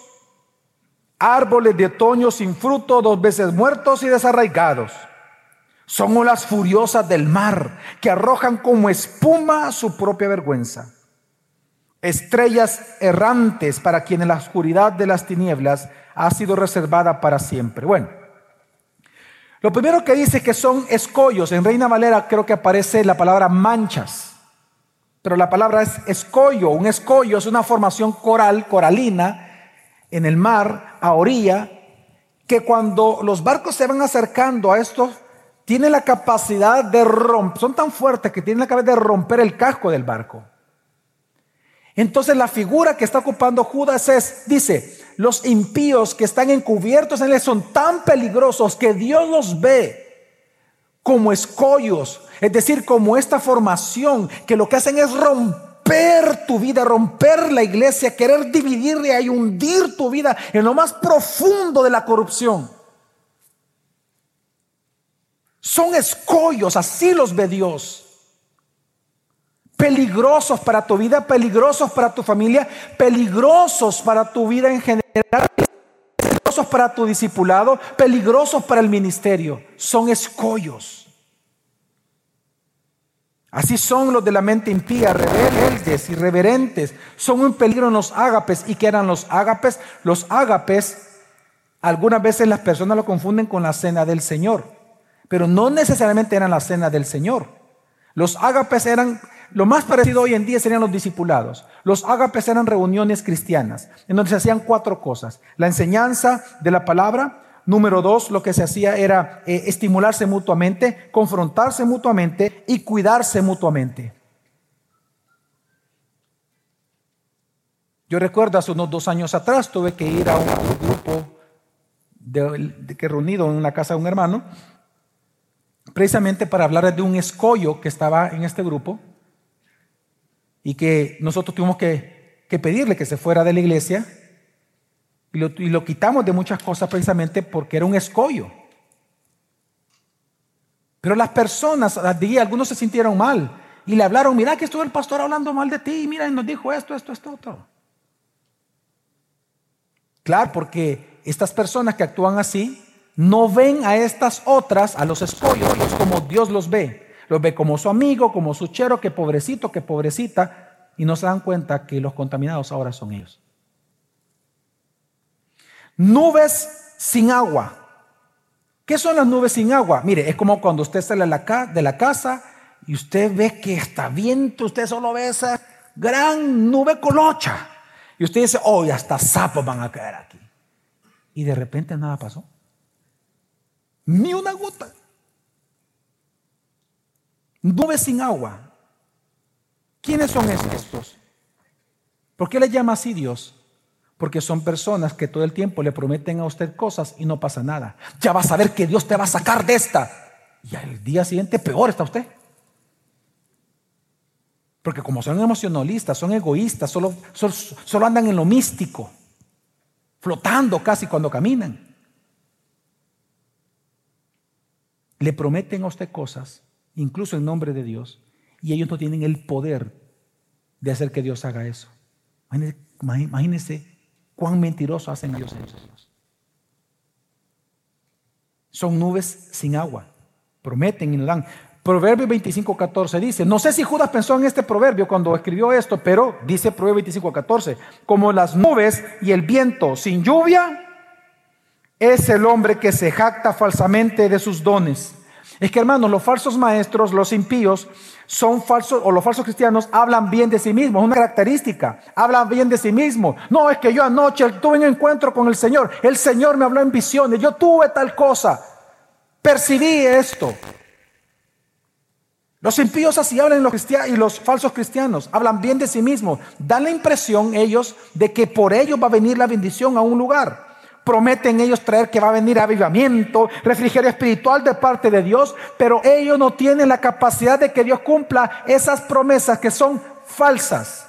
árboles de otoño sin fruto, dos veces muertos y desarraigados. Son olas furiosas del mar que arrojan como espuma su propia vergüenza. Estrellas errantes para quienes la oscuridad de las tinieblas ha sido reservada para siempre. Bueno, lo primero que dice que son escollos. En Reina Valera creo que aparece la palabra manchas, pero la palabra es escollo. Un escollo es una formación coral, coralina, en el mar, a orilla, que cuando los barcos se van acercando a estos, tienen la capacidad de romper, son tan fuertes que tienen la capacidad de romper el casco del barco. Entonces la figura que está ocupando Judas es, dice, los impíos que están encubiertos en él son tan peligrosos que Dios los ve como escollos, es decir, como esta formación que lo que hacen es romper tu vida, romper la iglesia, querer dividirla y hundir tu vida en lo más profundo de la corrupción. Son escollos, así los ve Dios peligrosos para tu vida, peligrosos para tu familia, peligrosos para tu vida en general, peligrosos para tu discipulado, peligrosos para el ministerio. Son escollos. Así son los de la mente impía, rebeldes, irreverentes. Son un peligro los ágapes. ¿Y qué eran los ágapes? Los ágapes, algunas veces las personas lo confunden con la cena del Señor, pero no necesariamente eran la cena del Señor. Los ágapes eran lo más parecido hoy en día serían los discipulados. Los ágapes eran reuniones cristianas, en donde se hacían cuatro cosas. La enseñanza de la palabra. Número dos, lo que se hacía era eh, estimularse mutuamente, confrontarse mutuamente y cuidarse mutuamente. Yo recuerdo hace unos dos años atrás tuve que ir a un grupo de, que reunido en una casa de un hermano, precisamente para hablar de un escollo que estaba en este grupo y que nosotros tuvimos que, pedirle que se fuera de la iglesia y lo, quitamos de muchas cosas precisamente porque era un escollo. Pero las personas, algunos se sintieron mal y le hablaron, mira que estuvo el pastor hablando mal de ti, mira, y nos dijo esto, esto, esto, otro. Claro, porque estas personas que actúan así no ven a estas otras, a los escollos, como Dios los ve. Los ve como su amigo, como su chero, que pobrecito, que pobrecita, y no se dan cuenta que los contaminados ahora son ellos. Nubes sin agua. ¿Qué son las nubes sin agua? Mire, es como cuando usted sale de la casa y usted ve que está viento, usted solo ve esa gran nube colocha. Y usted dice, oh, hasta sapos van a caer aquí. Y de repente nada pasó. Ni una gota. Nubes sin agua. ¿Quiénes son estos? ¿Por qué le llama así Dios? Porque son personas que todo el tiempo le prometen a usted cosas y no pasa nada. Ya vas a ver que Dios te va a sacar de esta. Y al día siguiente peor está usted. Porque como son emocionalistas, son egoístas, solo, solo andan en lo místico, flotando casi cuando caminan. Le prometen a usted cosas incluso en nombre de Dios, y ellos no tienen el poder de hacer que Dios haga eso. Imagínense, cuán mentiroso hacen a Dios. Son nubes sin agua, prometen y no dan. Proverbio 25, 14 dice, no sé si Judas pensó en este proverbio cuando escribió esto, pero dice Proverbio 25, 14, como las nubes y el viento sin lluvia, es el hombre que se jacta falsamente de sus dones. Es que hermanos, los falsos maestros, los impíos, son falsos, o los falsos cristianos hablan bien de sí mismos, es una característica, hablan bien de sí mismos. No, es que yo anoche tuve un encuentro con el Señor, el Señor me habló en visiones, yo tuve tal cosa, percibí esto. Los impíos así hablan los y los falsos cristianos hablan bien de sí mismos. Dan la impresión ellos de que por ellos va a venir la bendición a un lugar. Prometen ellos traer que va a venir avivamiento, refrigerio espiritual de parte de Dios, pero ellos no tienen la capacidad de que Dios cumpla esas promesas que son falsas.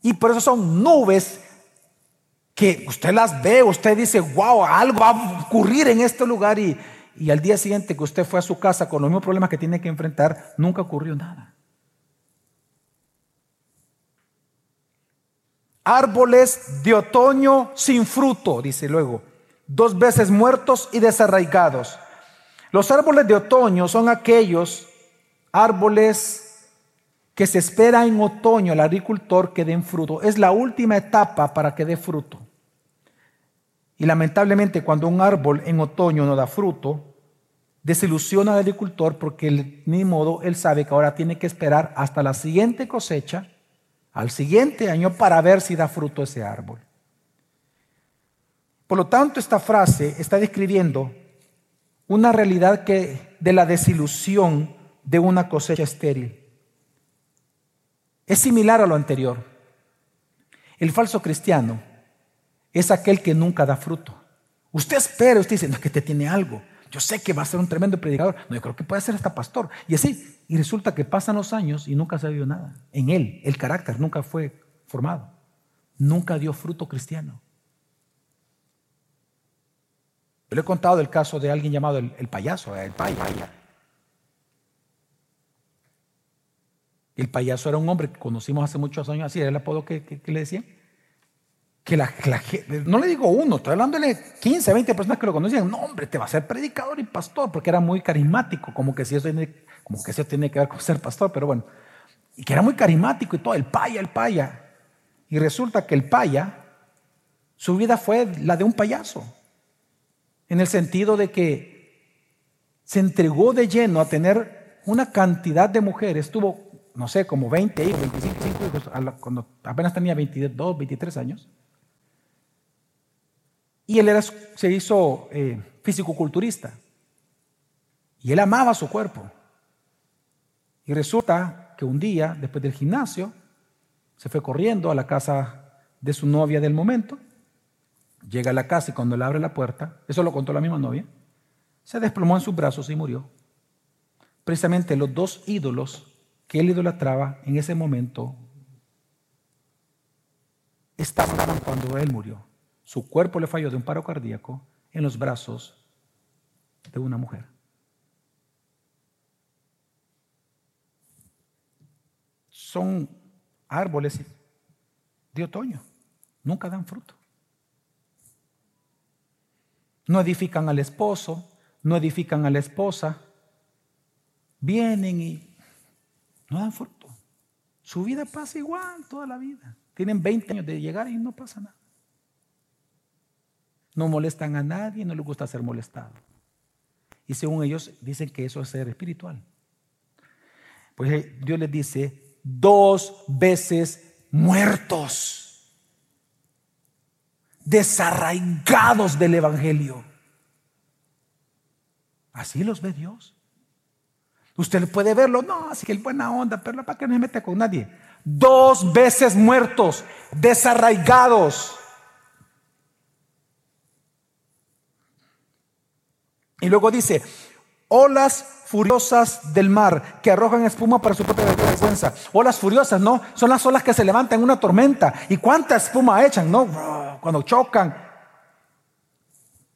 Y por eso son nubes que usted las ve, usted dice, wow, algo va a ocurrir en este lugar y, y al día siguiente que usted fue a su casa con los mismos problemas que tiene que enfrentar, nunca ocurrió nada. Árboles de otoño sin fruto, dice luego, dos veces muertos y desarraigados. Los árboles de otoño son aquellos árboles que se espera en otoño el agricultor que den fruto. Es la última etapa para que dé fruto. Y lamentablemente cuando un árbol en otoño no da fruto, desilusiona al agricultor porque ni modo él sabe que ahora tiene que esperar hasta la siguiente cosecha, al siguiente año, para ver si da fruto ese árbol. Por lo tanto, esta frase está describiendo una realidad que de la desilusión de una cosecha estéril. Es similar a lo anterior. El falso cristiano es aquel que nunca da fruto. Usted espera, usted dice, no, que te tiene algo. Yo sé que va a ser un tremendo predicador. No, yo creo que puede ser hasta pastor. Y así. Y resulta que pasan los años y nunca se vio nada. En él, el carácter nunca fue formado. Nunca dio fruto cristiano. Yo le he contado del caso de alguien llamado el, payaso, el paya. El payaso era un hombre que conocimos hace muchos años así, era el apodo que, que le decían que la, no le digo uno, estoy hablando de 15, 20 personas que lo conocían, no hombre, te va a ser predicador y pastor, porque era muy carismático, como que si eso tiene, como que eso tiene que ver con ser pastor, pero bueno, y que era muy carismático y todo, el paya, el paya. Y resulta que el paya, su vida fue la de un payaso, en el sentido de que se entregó de lleno a tener una cantidad de mujeres, tuvo, no sé, como 20, 25 hijos, cuando apenas tenía 22, 23 años. Y él se hizo eh, físico-culturista. Y él amaba su cuerpo. Y resulta que un día, después del gimnasio, se fue corriendo a la casa de su novia del momento. Llega a la casa y cuando le abre la puerta, eso lo contó la misma novia, se desplomó en sus brazos y murió. Precisamente los dos ídolos que él idolatraba en ese momento estaban cuando él murió. Su cuerpo le falló de un paro cardíaco en los brazos de una mujer. Son árboles de otoño, nunca dan fruto. No edifican al esposo, no edifican a la esposa, vienen y no dan fruto. Su vida pasa igual toda la vida. Tienen 20 años de llegar y no pasa nada. No molestan a nadie, no les gusta ser molestado. Y según ellos dicen que eso es ser espiritual. Pues eh, Dios les dice, dos veces muertos, desarraigados del Evangelio. Así los ve Dios. Usted puede verlo, no, así que es buena onda, pero para que no se mete con nadie. Dos veces muertos, desarraigados. Y luego dice, olas furiosas del mar que arrojan espuma para su propia defensa. Olas furiosas, ¿no? Son las olas que se levantan en una tormenta. ¿Y cuánta espuma echan, no? Cuando chocan.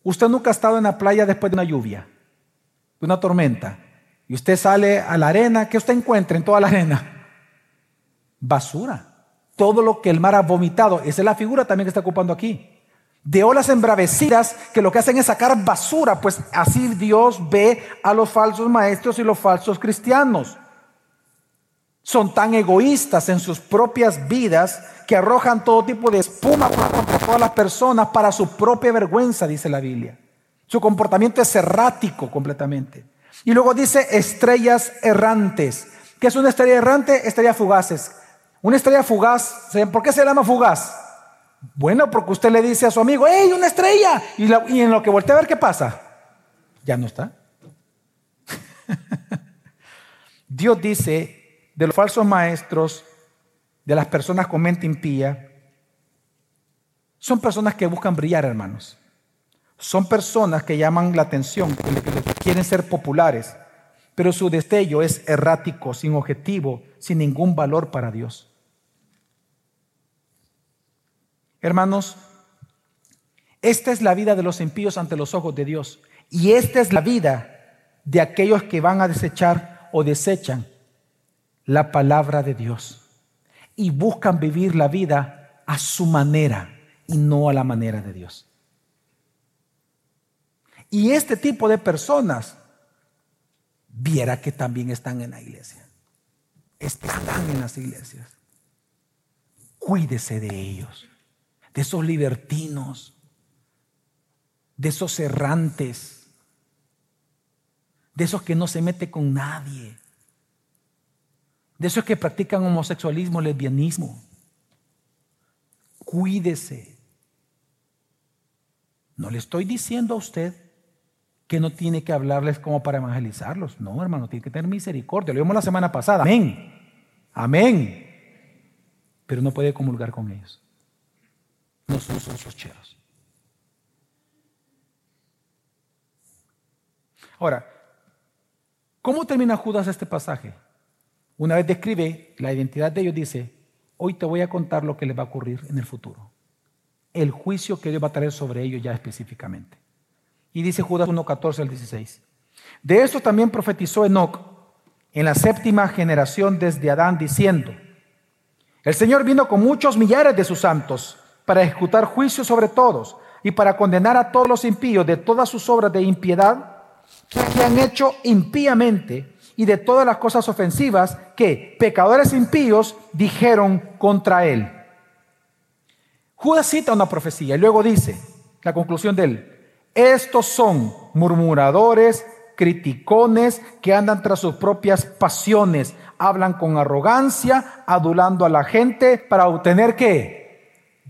Usted nunca ha estado en la playa después de una lluvia, de una tormenta. y usted sale a la arena, ¿qué usted encuentra en toda la arena? Basura. Todo lo que el mar ha vomitado. Esa es la figura también que está ocupando aquí. De olas embravecidas que lo que hacen es sacar basura, pues así Dios ve a los falsos maestros y los falsos cristianos. Son tan egoístas en sus propias vidas que arrojan todo tipo de espuma contra todas las personas para su propia vergüenza, dice la Biblia. Su comportamiento es errático completamente. Y luego dice estrellas errantes. ¿Qué es una estrella errante? Estrellas fugaces. Una estrella fugaz, ¿por qué se llama fugaz? Bueno, porque usted le dice a su amigo, ¡hey, una estrella! Y, en lo que voltea a ver qué pasa, ya no está. <laughs> Dios dice de los falsos maestros, de las personas con mente impía, son personas que buscan brillar, hermanos. Son personas que llaman la atención, que quieren ser populares, pero su destello es errático, sin objetivo, sin ningún valor para Dios. Hermanos, esta es la vida de los impíos ante los ojos de Dios. Y esta es la vida de aquellos que van a desechar o desechan la palabra de Dios. Y buscan vivir la vida a su manera y no a la manera de Dios. Y este tipo de personas, viera que también están en la iglesia. Están en las iglesias. Cuídese de ellos, de esos libertinos, de esos errantes, de esos que no se mete con nadie, de esos que practican homosexualismo, lesbianismo. Cuídese. No le estoy diciendo a usted que no tiene que hablarles como para evangelizarlos. No, hermano, tiene que tener misericordia. Lo vimos la semana pasada. Amén. Amén. Pero no puede comulgar con ellos. Ahora, ¿cómo termina Judas este pasaje? Una vez describe la identidad de ellos, dice, hoy te voy a contar lo que les va a ocurrir en el futuro. El juicio que Dios va a traer sobre ellos ya específicamente. Y dice Judas 1, 14 al 16. De esto también profetizó Enoch en la séptima generación desde Adán, diciendo, el Señor vino con muchos millares de sus santos para ejecutar juicio sobre todos y para condenar a todos los impíos de todas sus obras de impiedad que han hecho impíamente y de todas las cosas ofensivas que pecadores impíos dijeron contra él. Judas cita una profecía y luego dice, la conclusión de él, estos son murmuradores, criticones, que andan tras sus propias pasiones, hablan con arrogancia, adulando a la gente para obtener qué?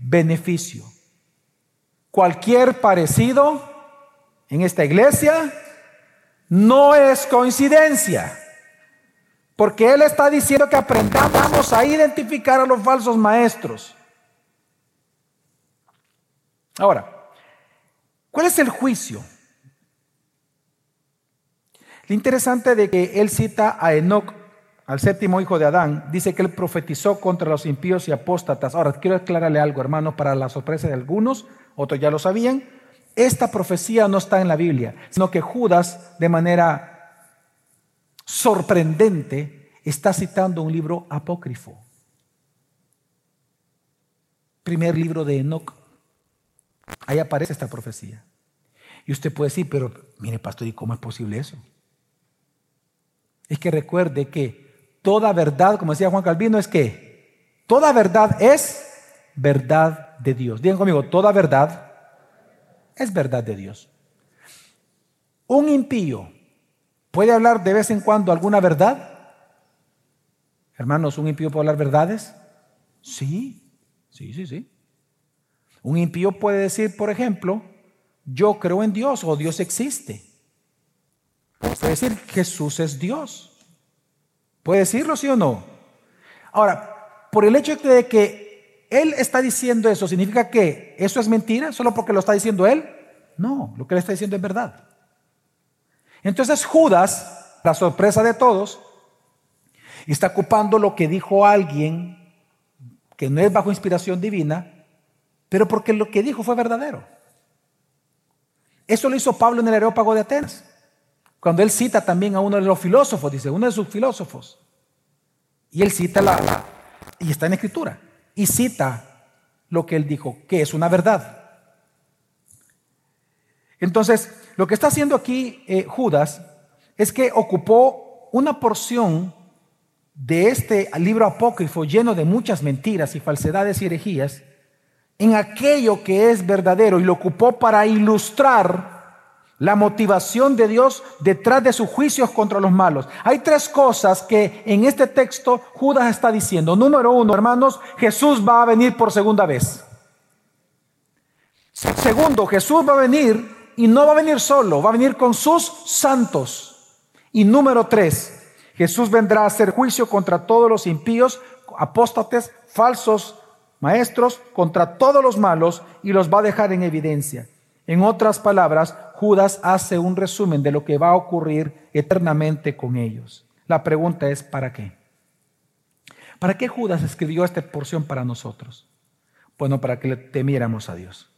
Beneficio. Cualquier parecido en esta iglesia no es coincidencia. Porque Él está diciendo que aprendamos a identificar a los falsos maestros. Ahora, ¿Cuál es el juicio? Lo interesante de que él cita a Enoch, al séptimo hijo de Adán, dice que él profetizó contra los impíos y apóstatas. Ahora, quiero aclararle algo, hermano, para la sorpresa de algunos, otros ya lo sabían. Esta profecía no está en la Biblia, sino que Judas, de manera sorprendente, está citando un libro apócrifo. Primer libro de Enoch. Ahí aparece esta profecía. Y usted puede decir, pero mire, pastor, ¿y cómo es posible eso? Es que recuerde que toda verdad, como decía Juan Calvino, es que toda verdad es verdad de Dios. Digan conmigo, toda verdad es verdad de Dios. Un impío puede hablar de vez en cuando alguna verdad. Hermanos, ¿un impío puede hablar verdades? Sí, sí, sí, sí. Un impío puede decir, por ejemplo, yo creo en Dios o Dios existe. Puede decir, Jesús es Dios. ¿Puede decirlo, sí o no? Ahora, por el hecho de que Él está diciendo eso, ¿significa que eso es mentira solo porque lo está diciendo Él? No, lo que Él está diciendo es verdad. Entonces Judas, la sorpresa de todos, está ocupando lo que dijo alguien que no es bajo inspiración divina, pero porque lo que dijo fue verdadero. Eso lo hizo Pablo en el Areópago de Atenas. Cuando él cita también a uno de los filósofos, dice, uno de sus filósofos. Y él cita la, y está en escritura, y cita lo que él dijo, que es una verdad. Entonces, lo que está haciendo aquí eh, Judas es que ocupó una porción de este libro apócrifo lleno de muchas mentiras y falsedades y herejías en aquello que es verdadero y lo ocupó para ilustrar la motivación de Dios detrás de sus juicios contra los malos. Hay tres cosas que en este texto Judas está diciendo. Número uno, hermanos, Jesús va a venir por segunda vez. Segundo, Jesús va a venir y no va a venir solo, va a venir con sus santos. Y número tres, Jesús vendrá a hacer juicio contra todos los impíos, apóstates, falsos maestros, contra todos los malos y los va a dejar en evidencia. En otras palabras, Judas hace un resumen de lo que va a ocurrir eternamente con ellos. La pregunta es, ¿para qué? ¿Para qué Judas escribió esta porción para nosotros? Bueno, para que le temiéramos a Dios.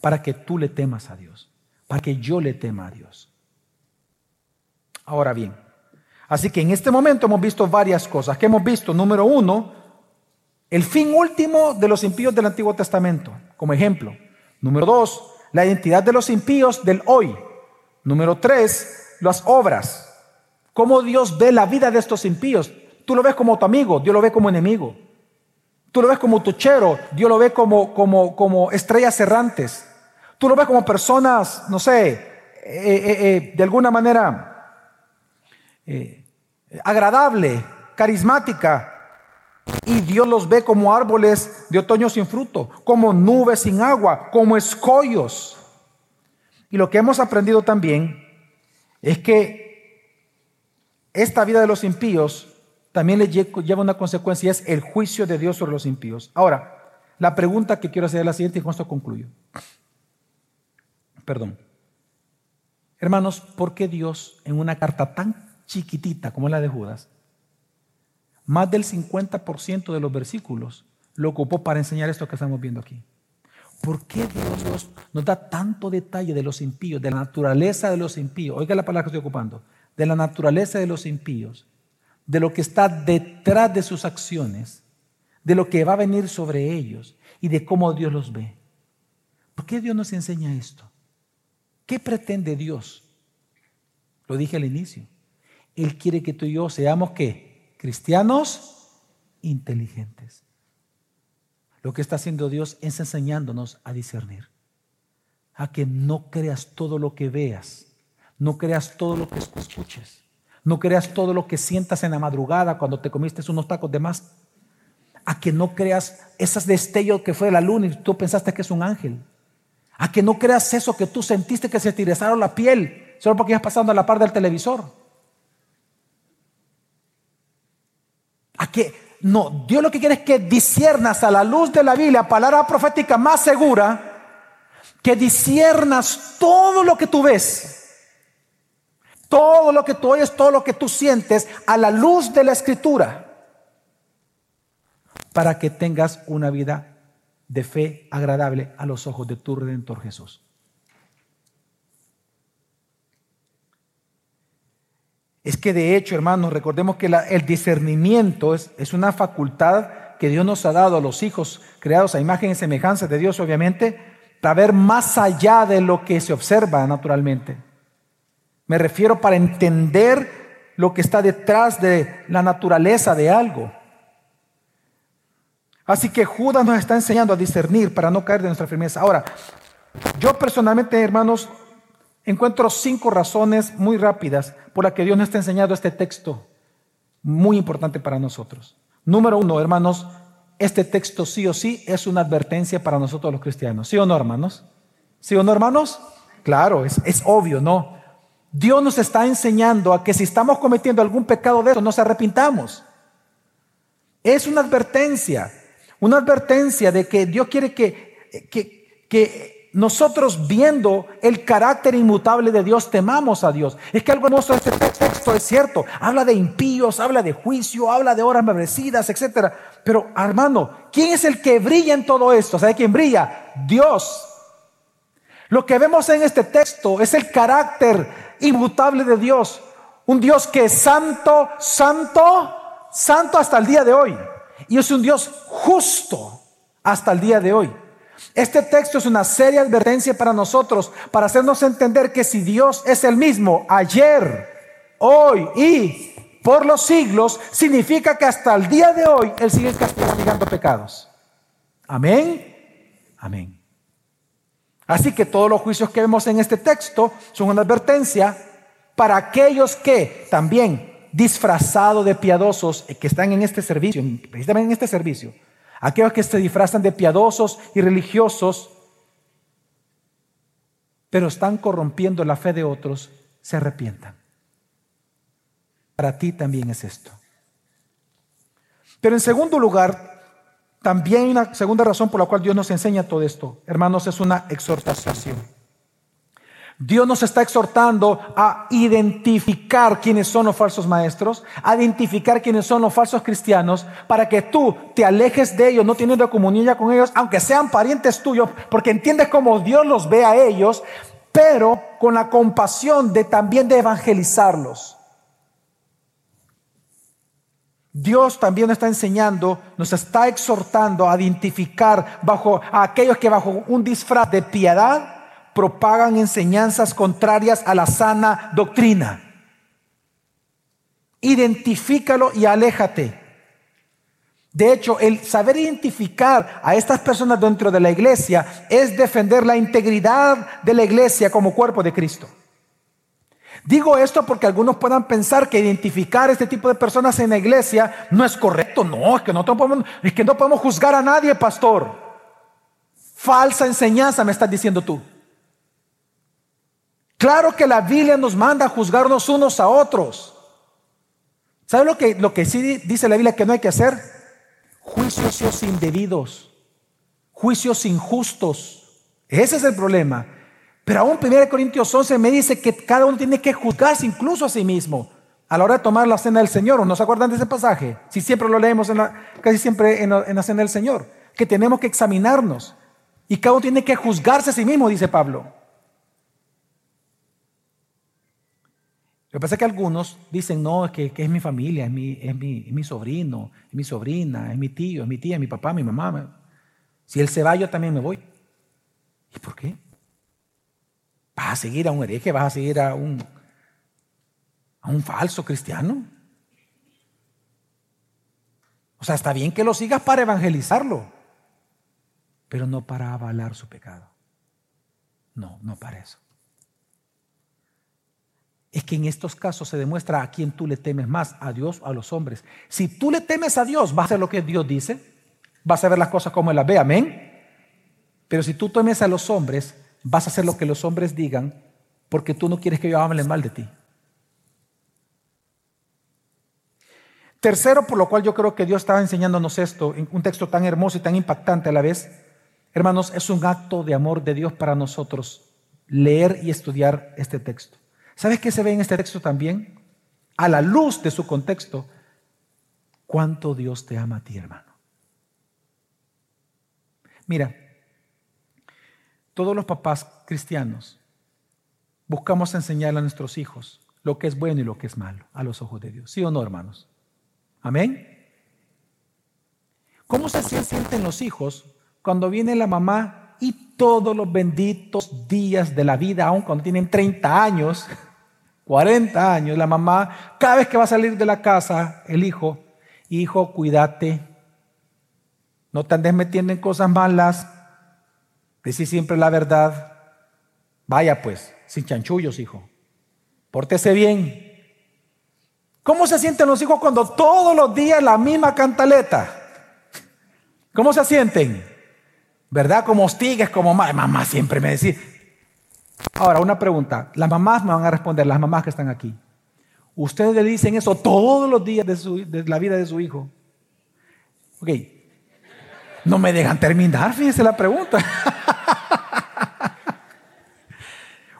Para que tú le temas a Dios. Para que yo le tema a Dios. Ahora bien, así que en este momento hemos visto varias cosas. ¿Qué hemos visto? Número uno, el fin último de los impíos del Antiguo Testamento, como ejemplo. Número dos, la identidad de los impíos del hoy. Número tres, las obras. Cómo Dios ve la vida de estos impíos. Tú lo ves como tu amigo, Dios lo ve como enemigo. Tú lo ves como tuchero, Dios lo ve como, como, como estrellas errantes. Tú lo ves como personas, no sé, eh, eh, eh, de alguna manera agradable, carismática, y Dios los ve como árboles de otoño sin fruto, como nubes sin agua, como escollos. Y lo que hemos aprendido también es que esta vida de los impíos también le lleva una consecuencia, es el juicio de Dios sobre los impíos. Ahora, la pregunta que quiero hacer es la siguiente y con esto concluyo. Perdón. Hermanos, ¿por qué Dios en una carta tan chiquitita como la de Judas más del 50% de los versículos lo ocupó para enseñar esto que estamos viendo aquí. ¿Por qué Dios nos da tanto detalle de los impíos, de la naturaleza de los impíos? Oiga la palabra que estoy ocupando. De la naturaleza de los impíos, de lo que está detrás de sus acciones, de lo que va a venir sobre ellos y de cómo Dios los ve. ¿Por qué Dios nos enseña esto? ¿Qué pretende Dios? Lo dije al inicio. Él quiere que tú y yo seamos qué? Cristianos inteligentes. Lo que está haciendo Dios es enseñándonos a discernir, a que no creas todo lo que veas, no creas todo lo que escuches, no creas todo lo que sientas en la madrugada cuando te comiste unos tacos de más, a que no creas esas destellos que fue la luna y tú pensaste que es un ángel, a que no creas eso que tú sentiste que se te la piel solo porque ibas pasando a la par del televisor. A que no, Dios lo que quiere es que disiernas a la luz de la Biblia, palabra profética más segura, que disiernas todo lo que tú ves, todo lo que tú oyes, todo lo que tú sientes a la luz de la escritura, para que tengas una vida de fe agradable a los ojos de tu Redentor Jesús. Es que de hecho, hermanos, recordemos que el discernimiento es, es, una facultad que Dios nos ha dado a los hijos creados a imagen y semejanza de Dios, obviamente, para ver más allá de lo que se observa naturalmente. Me refiero para entender lo que está detrás de la naturaleza de algo. Así que Judas nos está enseñando a discernir para no caer de nuestra firmeza. Ahora, yo personalmente, hermanos, encuentro cinco razones muy rápidas por las que Dios nos está enseñando este texto muy importante para nosotros. Número uno, hermanos, este texto sí o sí es una advertencia para nosotros los cristianos. ¿Sí o no, hermanos? ¿Sí o no, hermanos? Claro, es, es obvio, ¿no? Dios nos está enseñando a que si estamos cometiendo algún pecado de eso, nos arrepintamos. Es una advertencia, una advertencia de que Dios quiere que, que, que nosotros viendo el carácter inmutable de Dios, temamos a Dios. Es que algo hermoso de este texto es cierto. Habla de impíos, habla de juicio, habla de horas merecidas, etc. Pero hermano, ¿quién es el que brilla en todo esto? ¿Sabe quién brilla? Dios. Lo que vemos en este texto es el carácter inmutable de Dios. Un Dios que es santo, santo, santo hasta el día de hoy. Y es un Dios justo hasta el día de hoy. Este texto es una seria advertencia para nosotros, para hacernos entender que si Dios es el mismo ayer, hoy y por los siglos, significa que hasta el día de hoy Él sigue castigando pecados. Amén. Amén. Así que todos los juicios que vemos en este texto son una advertencia para aquellos que también disfrazados de piadosos que están en este servicio, precisamente en este servicio, aquellos que se disfrazan de piadosos y religiosos, pero están corrompiendo la fe de otros, se arrepientan. Para ti también es esto. Pero en segundo lugar, también una segunda razón por la cual Dios nos enseña todo esto, hermanos, es una exhortación. Dios nos está exhortando a identificar quiénes son los falsos maestros, a identificar quiénes son los falsos cristianos, para que tú te alejes de ellos, no teniendo comunión con ellos, aunque sean parientes tuyos, porque entiendes cómo Dios los ve a ellos, pero con la compasión de también de evangelizarlos. Dios también nos está enseñando, nos está exhortando a identificar bajo a aquellos que bajo un disfraz de piedad propagan enseñanzas contrarias a la sana doctrina. Identifícalo y aléjate. De hecho, el saber identificar a estas personas dentro de la iglesia es defender la integridad de la iglesia como cuerpo de Cristo. Digo esto porque algunos puedan pensar que identificar este tipo de personas en la iglesia no es correcto. No, es que no podemos, es que no podemos juzgar a nadie, pastor. Falsa enseñanza me estás diciendo tú. Claro que la Biblia nos manda a juzgarnos unos a otros. ¿Sabe lo que, lo que sí dice la Biblia que no hay que hacer? Juicios indebidos, juicios injustos. Ese es el problema. Pero aún 1 Corintios 11 me dice que cada uno tiene que juzgarse incluso a sí mismo a la hora de tomar la cena del Señor. ¿No se acuerdan de ese pasaje? Si siempre lo leemos casi siempre en la cena del Señor. Que tenemos que examinarnos. Y cada uno tiene que juzgarse a sí mismo, dice Pablo. Lo que pasa es que algunos dicen, no, es que, es mi familia, es mi, es, mi, es mi, sobrino, es mi sobrina, es mi tío, es mi tía, es mi papá, mi mamá. Si él se va, yo también me voy. ¿Y por qué? ¿Vas a seguir a un hereje? ¿Vas a seguir a un, a un falso cristiano? O sea, está bien que lo sigas para evangelizarlo, pero no para avalar su pecado. No, no para eso es que en estos casos se demuestra a quién tú le temes más, a Dios o a los hombres. Si tú le temes a Dios, vas a hacer lo que Dios dice, vas a ver las cosas como Él las ve, amén. Pero si tú temes a los hombres, vas a hacer lo que los hombres digan, porque tú no quieres que ellos hablen mal de ti. Tercero, por lo cual yo creo que Dios estaba enseñándonos esto, en un texto tan hermoso y tan impactante a la vez, hermanos, es un acto de amor de Dios para nosotros leer y estudiar este texto. ¿Sabes qué se ve en este texto también? A la luz de su contexto, cuánto Dios te ama a ti, hermano. Mira, todos los papás cristianos buscamos enseñarle a nuestros hijos lo que es bueno y lo que es malo a los ojos de Dios. ¿Sí o no, hermanos? Amén. ¿Cómo se sienten los hijos cuando viene la mamá y todos los benditos días de la vida, aun cuando tienen 30 años, <laughs> 40 años, la mamá, cada vez que va a salir de la casa, el hijo, hijo, cuídate, no te andes metiendo en cosas malas, decir siempre la verdad, vaya pues, sin chanchullos, hijo, pórtese bien. ¿Cómo se sienten los hijos cuando todos los días la misma cantaleta? ¿Cómo se sienten? ¿Verdad? Como hostigues, como mamá siempre me decía, Ahora, una pregunta. Las mamás me van a responder, las mamás que están aquí. Ustedes le dicen eso todos los días de, la vida de su hijo. Ok. No me dejan terminar, fíjense la pregunta. <laughs>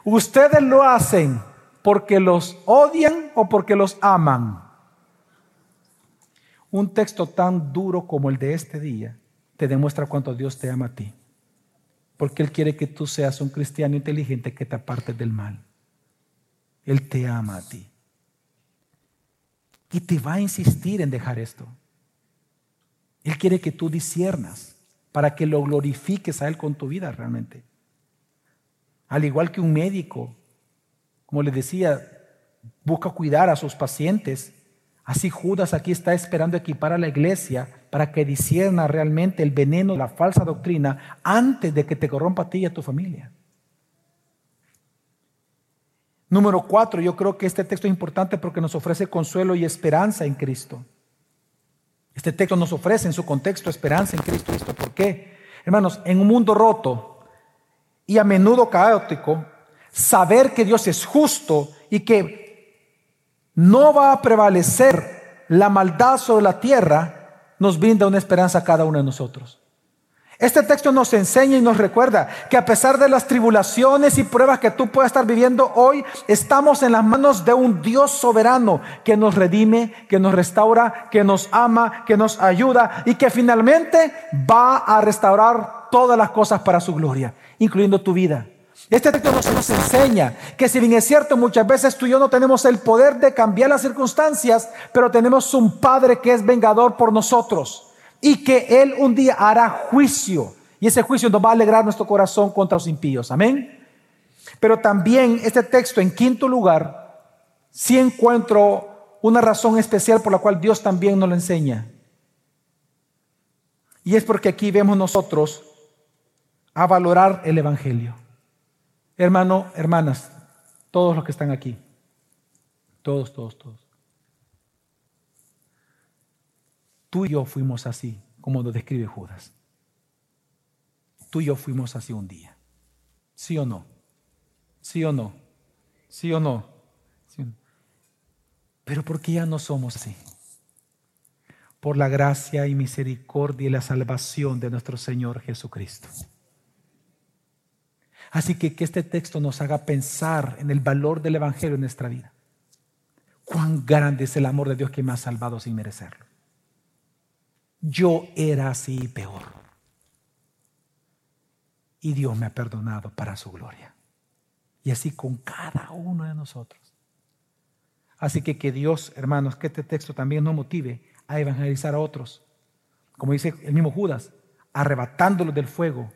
¿Ustedes lo hacen porque los odian o porque los aman? Un texto tan duro como el de este día te demuestra cuánto Dios te ama a ti porque Él quiere que tú seas un cristiano inteligente que te apartes del mal. Él te ama a ti. Y te va a insistir en dejar esto. Él quiere que tú disiernas para que lo glorifiques a Él con tu vida realmente. Al igual que un médico, como le decía, busca cuidar a sus pacientes. Así Judas aquí está esperando equipar a la iglesia para que disierna realmente el veneno, la falsa doctrina, antes de que te corrompa a ti y a tu familia. Número cuatro, yo creo que este texto es importante porque nos ofrece consuelo y esperanza en Cristo. Este texto nos ofrece en su contexto esperanza en Cristo. ¿Por qué? Hermanos, en un mundo roto y a menudo caótico, saber que Dios es justo y que no va a prevalecer la maldad sobre la tierra, nos brinda una esperanza a cada uno de nosotros. Este texto nos enseña y nos recuerda que a pesar de las tribulaciones y pruebas que tú puedas estar viviendo hoy, estamos en las manos de un Dios soberano que nos redime, que nos restaura, que nos ama, que nos ayuda y que finalmente va a restaurar todas las cosas para su gloria, incluyendo tu vida. Este texto nos, enseña que si bien es cierto, muchas veces tú y yo no tenemos el poder de cambiar las circunstancias, pero tenemos un Padre que es vengador por nosotros y que Él un día hará juicio. Y ese juicio nos va a alegrar nuestro corazón contra los impíos. Amén. Pero también este texto, en quinto lugar, sí encuentro una razón especial por la cual Dios también nos lo enseña. Y es porque aquí vemos nosotros a valorar el Evangelio. Hermano, hermanas, todos los que están aquí, todos, todos, todos. Tú y yo fuimos así, como lo describe Judas. Tú y yo fuimos así un día. ¿Sí o no? ¿Sí o no? ¿Sí o no? Pero ¿por qué ya no somos así? Por la gracia y misericordia y la salvación de nuestro Señor Jesucristo. Así que que este texto nos haga pensar en el valor del Evangelio en nuestra vida. Cuán grande es el amor de Dios que me ha salvado sin merecerlo yo era así peor. Y Dios me ha perdonado para su gloria. Y así con cada uno de nosotros. Así que que Dios, hermanos, que este texto también nos motive a evangelizar a otros. Como dice el mismo Judas, arrebatándolos del fuego,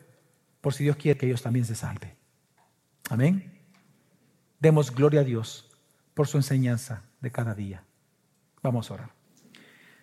por si Dios quiere que ellos también se salven. Amén. Demos gloria a Dios por su enseñanza de cada día. Vamos a orar.